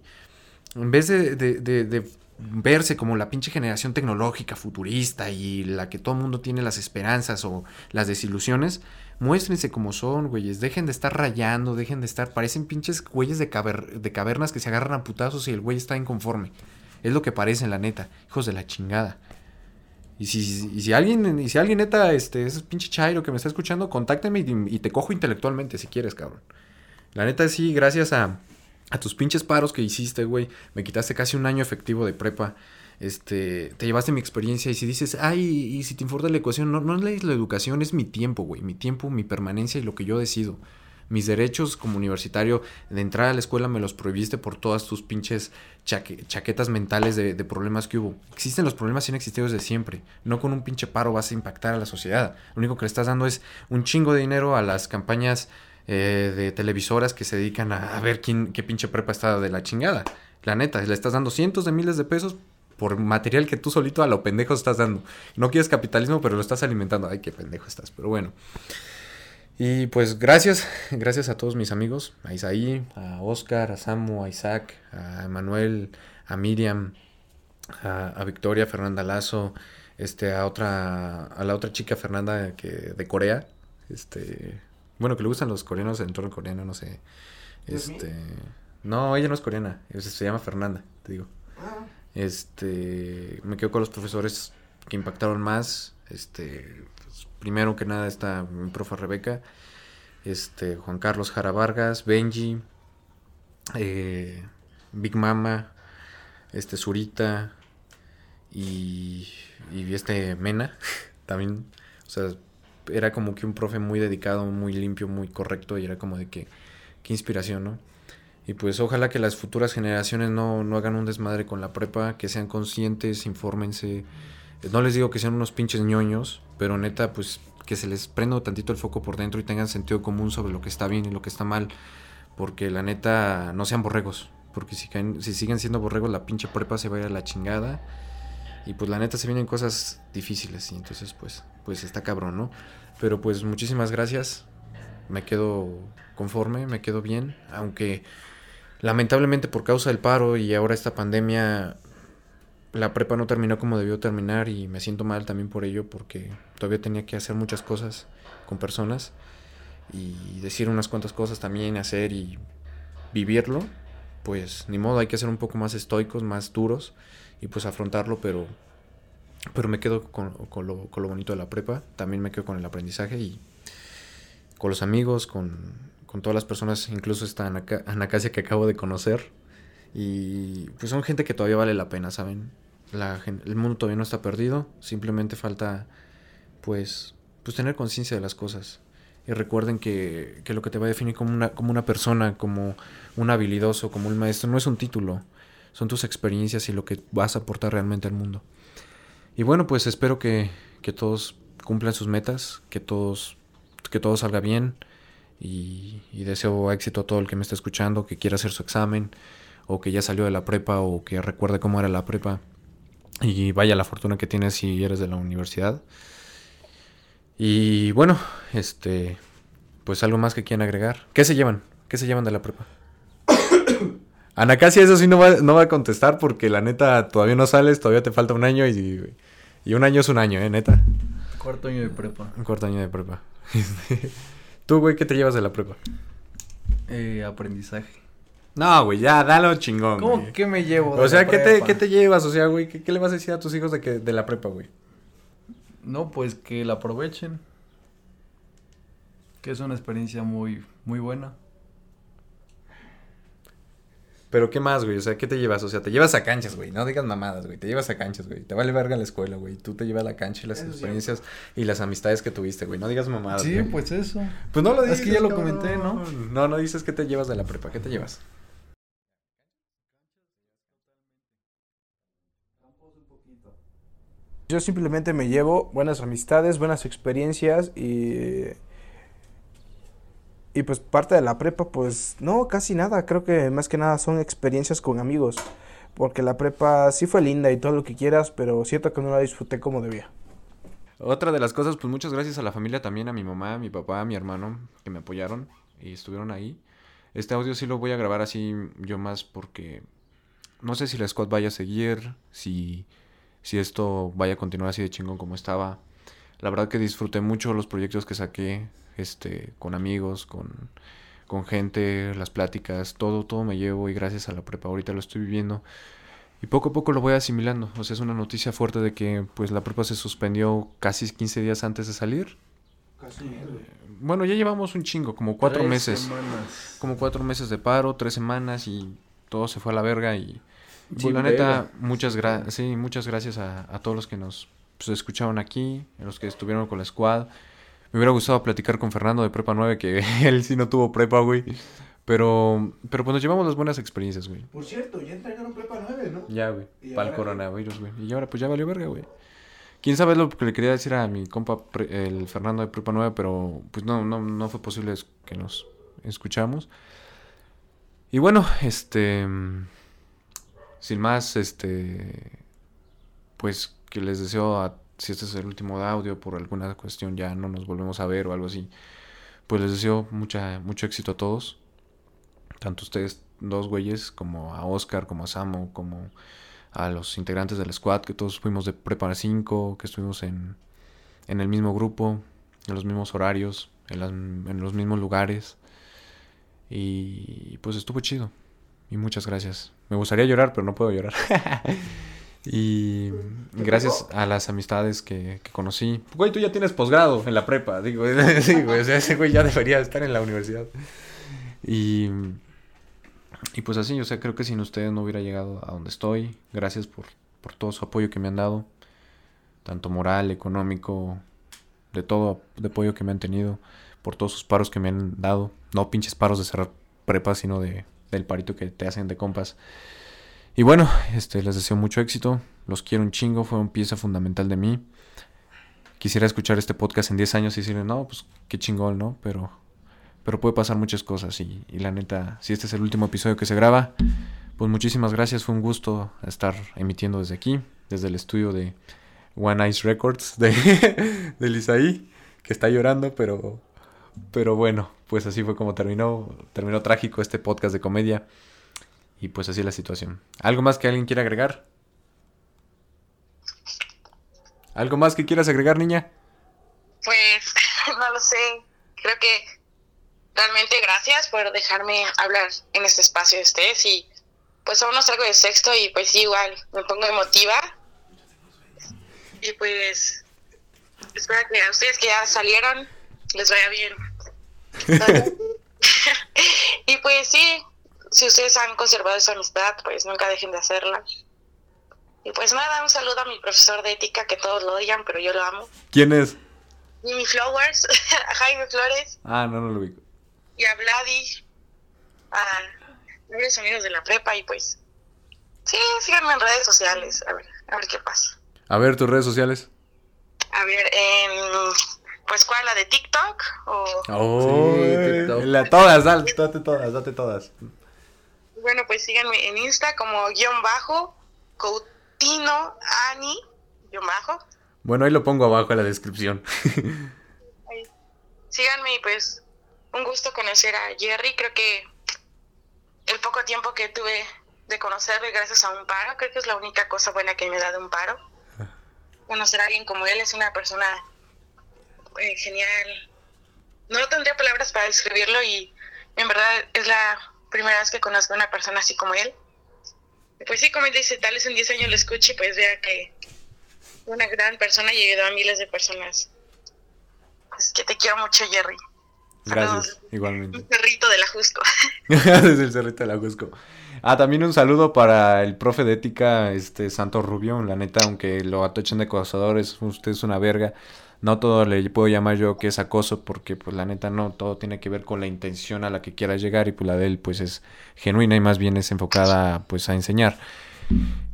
En vez de, de, de verse como la pinche generación tecnológica, futurista y la que todo el mundo tiene las esperanzas o las desilusiones, muéstrense como son, güeyes. Dejen de estar rayando, dejen de estar. Parecen pinches güeyes de, de cavernas que se agarran a putazos y el güey está inconforme. Es lo que parecen, la neta. Hijos de la chingada. Y si, si alguien, y si alguien neta, este, ese pinche chairo que me está escuchando, contácteme y, y te cojo intelectualmente si quieres, cabrón. La neta sí, gracias a, a tus pinches paros que hiciste, güey, me quitaste casi un año efectivo de prepa. Este, te llevaste mi experiencia y si dices, ay, y si te importa la ecuación, no, no es la educación, es mi tiempo, güey, mi tiempo, mi permanencia y lo que yo decido. Mis derechos como universitario de entrar a la escuela me los prohibiste por todas tus pinches chaquetas mentales de, problemas que hubo. Existen los problemas y han existido desde siempre. No con un pinche paro vas a impactar a la sociedad. Lo único que le estás dando es un chingo de dinero a las campañas eh, de televisoras que se dedican a, ver quién, qué pinche prepa está de la chingada. La neta, le estás dando cientos de miles de pesos por material que tú solito a lo pendejo estás dando. No quieres capitalismo, pero lo estás alimentando. Ay, qué pendejo estás. Pero bueno. Y pues gracias, gracias a todos mis amigos, a Isaí, a Oscar, a Samu, a Isaac, a Manuel, a Miriam, a, Victoria, Fernanda Lazo, este, a otra, a la otra chica Fernanda que, de Corea, este, bueno, que le gustan los coreanos en entorno coreano, no sé. Este. No, ella no es coreana. Se llama Fernanda, te digo. Ah. Este. Me quedo con los profesores que impactaron más. Este. Pues, primero que nada está mi profe Rebeca. Este. Juan Carlos Jara Vargas. Benji. Eh, Big Mama. Este. Zurita. Y. Y este Mena. También. O sea era como que un profe muy dedicado, muy limpio, muy correcto y era como de que, qué inspiración, ¿no? Y pues ojalá que las futuras generaciones no, no hagan un desmadre con la prepa, que sean conscientes, infórmense. No les digo que sean unos pinches ñoños, pero neta, pues que se les prenda tantito el foco por dentro y tengan sentido común sobre lo que está bien y lo que está mal. Porque la neta, no sean borregos. Porque si, caen, si siguen siendo borregos, la pinche prepa se va a ir a la chingada. Y pues la neta se vienen cosas difíciles y entonces pues, pues está cabrón, ¿no? Pero pues muchísimas gracias. Me quedo conforme, me quedo bien, aunque lamentablemente por causa del paro y ahora esta pandemia la prepa no terminó como debió terminar y me siento mal también por ello porque todavía tenía que hacer muchas cosas con personas y decir unas cuantas cosas también, hacer y vivirlo, pues ni modo, hay que ser un poco más estoicos, más duros y pues afrontarlo, pero, pero me quedo con, lo, con lo bonito de la prepa, también me quedo con el aprendizaje y con los amigos, con, con todas las personas, incluso esta Anacasia que acabo de conocer. Y pues son gente que todavía vale la pena, ¿saben? La, el mundo todavía no está perdido, simplemente falta pues, pues tener conciencia de las cosas. Y recuerden que, que, lo que te va a definir como una, como una persona, como un habilidoso, como un maestro, no es un título, son tus experiencias y lo que vas a aportar realmente al mundo. Y bueno, pues espero que, que todos cumplan sus metas, que todos que todo salga bien y, deseo éxito a todo el que me está escuchando, que quiera hacer su examen o que ya salió de la prepa o que recuerde cómo era la prepa y vaya la fortuna que tienes si eres de la universidad. Y bueno, este pues algo más que quieran agregar. ¿Qué se llevan? ¿Qué se llevan de la prepa? Ana Casia eso sí no va, no va a contestar porque la neta todavía no sales, todavía te falta un año y, y un año es un año, ¿eh? Neta. Cuarto año de prepa. Un cuarto año de prepa. Tú, güey, ¿qué te llevas de la prepa? Eh, aprendizaje. No, güey, ya, dalo chingón. ¿Cómo que me llevo? De o sea, ¿qué, Te, ¿qué te llevas? O sea, güey, ¿qué, ¿qué, le vas a decir a tus hijos de, que, de la prepa, güey? No, pues que la aprovechen. Que es una experiencia muy, muy buena. Pero ¿qué más, güey? O sea, ¿qué te llevas? O sea, te llevas a canchas, güey. No digas mamadas, güey. Te llevas a canchas, güey. Te vale verga la escuela, güey. Tú te llevas a la cancha y las experiencias y las amistades que tuviste, güey. No digas mamadas, Sí, pues eso. Pues no lo dices. Es que ya lo comenté, ¿no? No, no dices qué te llevas de la prepa. ¿Qué te llevas? Yo simplemente me llevo buenas amistades, buenas experiencias y y pues parte de la prepa, pues no, casi nada. Creo que más que nada son experiencias con amigos. Porque la prepa sí fue linda y todo lo que quieras, pero siento que no la disfruté como debía. Otra de las cosas, pues muchas gracias a la familia también, a mi mamá, a mi papá, a mi hermano, que me apoyaron y estuvieron ahí. Este audio sí lo voy a grabar así yo más porque no sé si la squad vaya a seguir, si, si esto vaya a continuar así de chingón como estaba. La verdad que disfruté mucho los proyectos que saqué, este, con amigos, con, con gente, las pláticas, todo, todo me llevo y gracias a la prepa ahorita lo estoy viviendo. Y poco a poco lo voy asimilando. O sea, es una noticia fuerte de que pues la prepa se suspendió casi 15 días antes de salir. Casi güey. Bueno, ya llevamos un chingo, como cuatro Tres meses. semanas. Como cuatro meses de paro, tres semanas y todo se fue a la verga y... Pues la neta, muchas, gra sí, muchas gracias a, a todos los que nos pues, escucharon aquí, a los que estuvieron con la squad. Me hubiera gustado platicar con Fernando de Prepa 9, que él sí no tuvo prepa, güey. Pero, pero pues nos llevamos las buenas experiencias, güey. Por cierto, ya entregaron prepa 9, ¿no? Ya, güey. ¿Y Para el coronavirus, güey. Y ahora pues ya valió verga, güey. Quién sabe lo que le quería decir a mi compa, el Fernando de Prepa 9, pero pues no, no, no fue posible que nos escuchamos. Y bueno, este... Sin más, este... Pues que les deseo, a, si este es el último audio, por alguna cuestión ya no nos volvemos a ver o algo así. Pues les deseo mucha, mucho éxito a todos. Tanto ustedes dos güeyes, como a Oscar, como a Samo, como a los integrantes del squad, que todos fuimos de Prepa 5, que estuvimos en, en el mismo grupo, en los mismos horarios, en, en los mismos lugares. Y pues estuvo chido. Y muchas gracias. Me gustaría llorar, pero no puedo llorar. y gracias a las amistades que, que conocí. Güey, tú ya tienes posgrado en la prepa. Digo, ese güey ya debería estar en la universidad. Y, y pues así, o sea, creo que sin ustedes no hubiera llegado a donde estoy. Gracias por, por todo su apoyo que me han dado. Tanto moral, económico, de todo de apoyo que me han tenido. Por todos sus paros que me han dado. No pinches paros de cerrar prepa, sino de, del parito que te hacen de compas. Y bueno, este, les deseo mucho éxito. Los quiero un chingo, fueron pieza fundamental de mí. Quisiera escuchar este podcast en 10 años y decirle, no, pues qué chingón, ¿no? Pero, pero puede pasar muchas cosas. Y, la neta, si este es el último episodio que se graba, pues muchísimas gracias. Fue un gusto estar emitiendo desde aquí, desde el estudio de One Ice Records de, del Isaí, que está llorando, pero, pero bueno, pues así fue como terminó. Terminó trágico este podcast de comedia. Y pues así es la situación. ¿Algo más que alguien quiera agregar? ¿Algo más que quieras agregar, niña? Pues no lo sé. Creo que realmente gracias por dejarme hablar en este espacio de ustedes y pues aún no salgo de sexto y pues sí, igual me pongo emotiva. Y pues espero que a ustedes que ya salieron les vaya bien. y pues sí, si ustedes han conservado esa amistad, pues nunca dejen de hacerla. Y pues nada, un saludo a mi profesor de ética, que todos lo odian, pero yo lo amo. ¿Quién es? Jimmy Flowers, a Jaime Flores Ah, no, no lo ubico. y a Vladi, a varios amigos de la prepa y pues sí, síganme en redes sociales, a ver, a ver qué pasa. A ver, tus redes sociales. A ver, en pues cuál, la de TikTok o Oh, TikTok. la- todas, dale, date todas, date todas. Bueno, pues síganme en Insta como guion bajo, Coutinho Ani, guion bajo. Bueno, ahí lo pongo abajo en la descripción. Síganme y pues un gusto conocer a Jerry. Creo que el poco tiempo que tuve de conocerlo y gracias a un paro, creo que es la única cosa buena que me da de un paro. Conocer a alguien como él es una persona eh, genial. No tendría palabras para describirlo y en verdad es la primera vez que conozco a una persona así como él. Pues sí, como él dice, tal vez en 10 años lo escuche pues vea que una gran persona y ayudó a miles de personas. Es que te quiero mucho, Jerry. Gracias, Un igualmente. perrito de la Jusco. Desde el Cerrito de la Cusco. Ah, también un saludo para el profe de ética, este Santo Rubio. La neta, aunque lo atochen de acosador, es, usted es una verga. No todo le puedo llamar yo que es acoso, porque pues la neta no, todo tiene que ver con la intención a la que quiera llegar y pues la de él pues es genuina y más bien es enfocada pues a enseñar.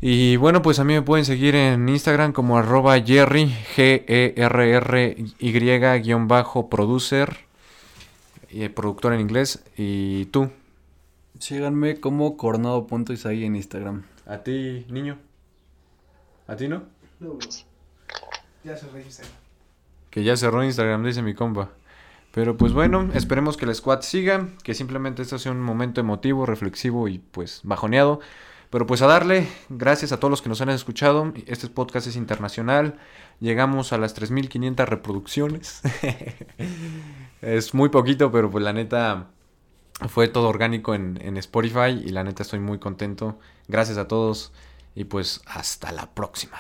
Y bueno, pues a mí me pueden seguir en Instagram como arroba Jerry, G-E-R-R-Y guion bajo producer, y productor en inglés. ¿Y tú? Síganme como coronado.isaí en Instagram. ¿A ti, niño? ¿A ti no? No, bro. Ya se registra. Que ya cerró Instagram, dice mi compa. Pero pues bueno, esperemos que el squad siga, que simplemente esto sea un momento emotivo, reflexivo y pues bajoneado. Pero pues a darle, gracias a todos los que nos han escuchado. Este podcast es internacional. Llegamos a las 3.500 reproducciones. es muy poquito, pero pues la neta fue todo orgánico en, en Spotify y la neta estoy muy contento. Gracias a todos y pues hasta la próxima.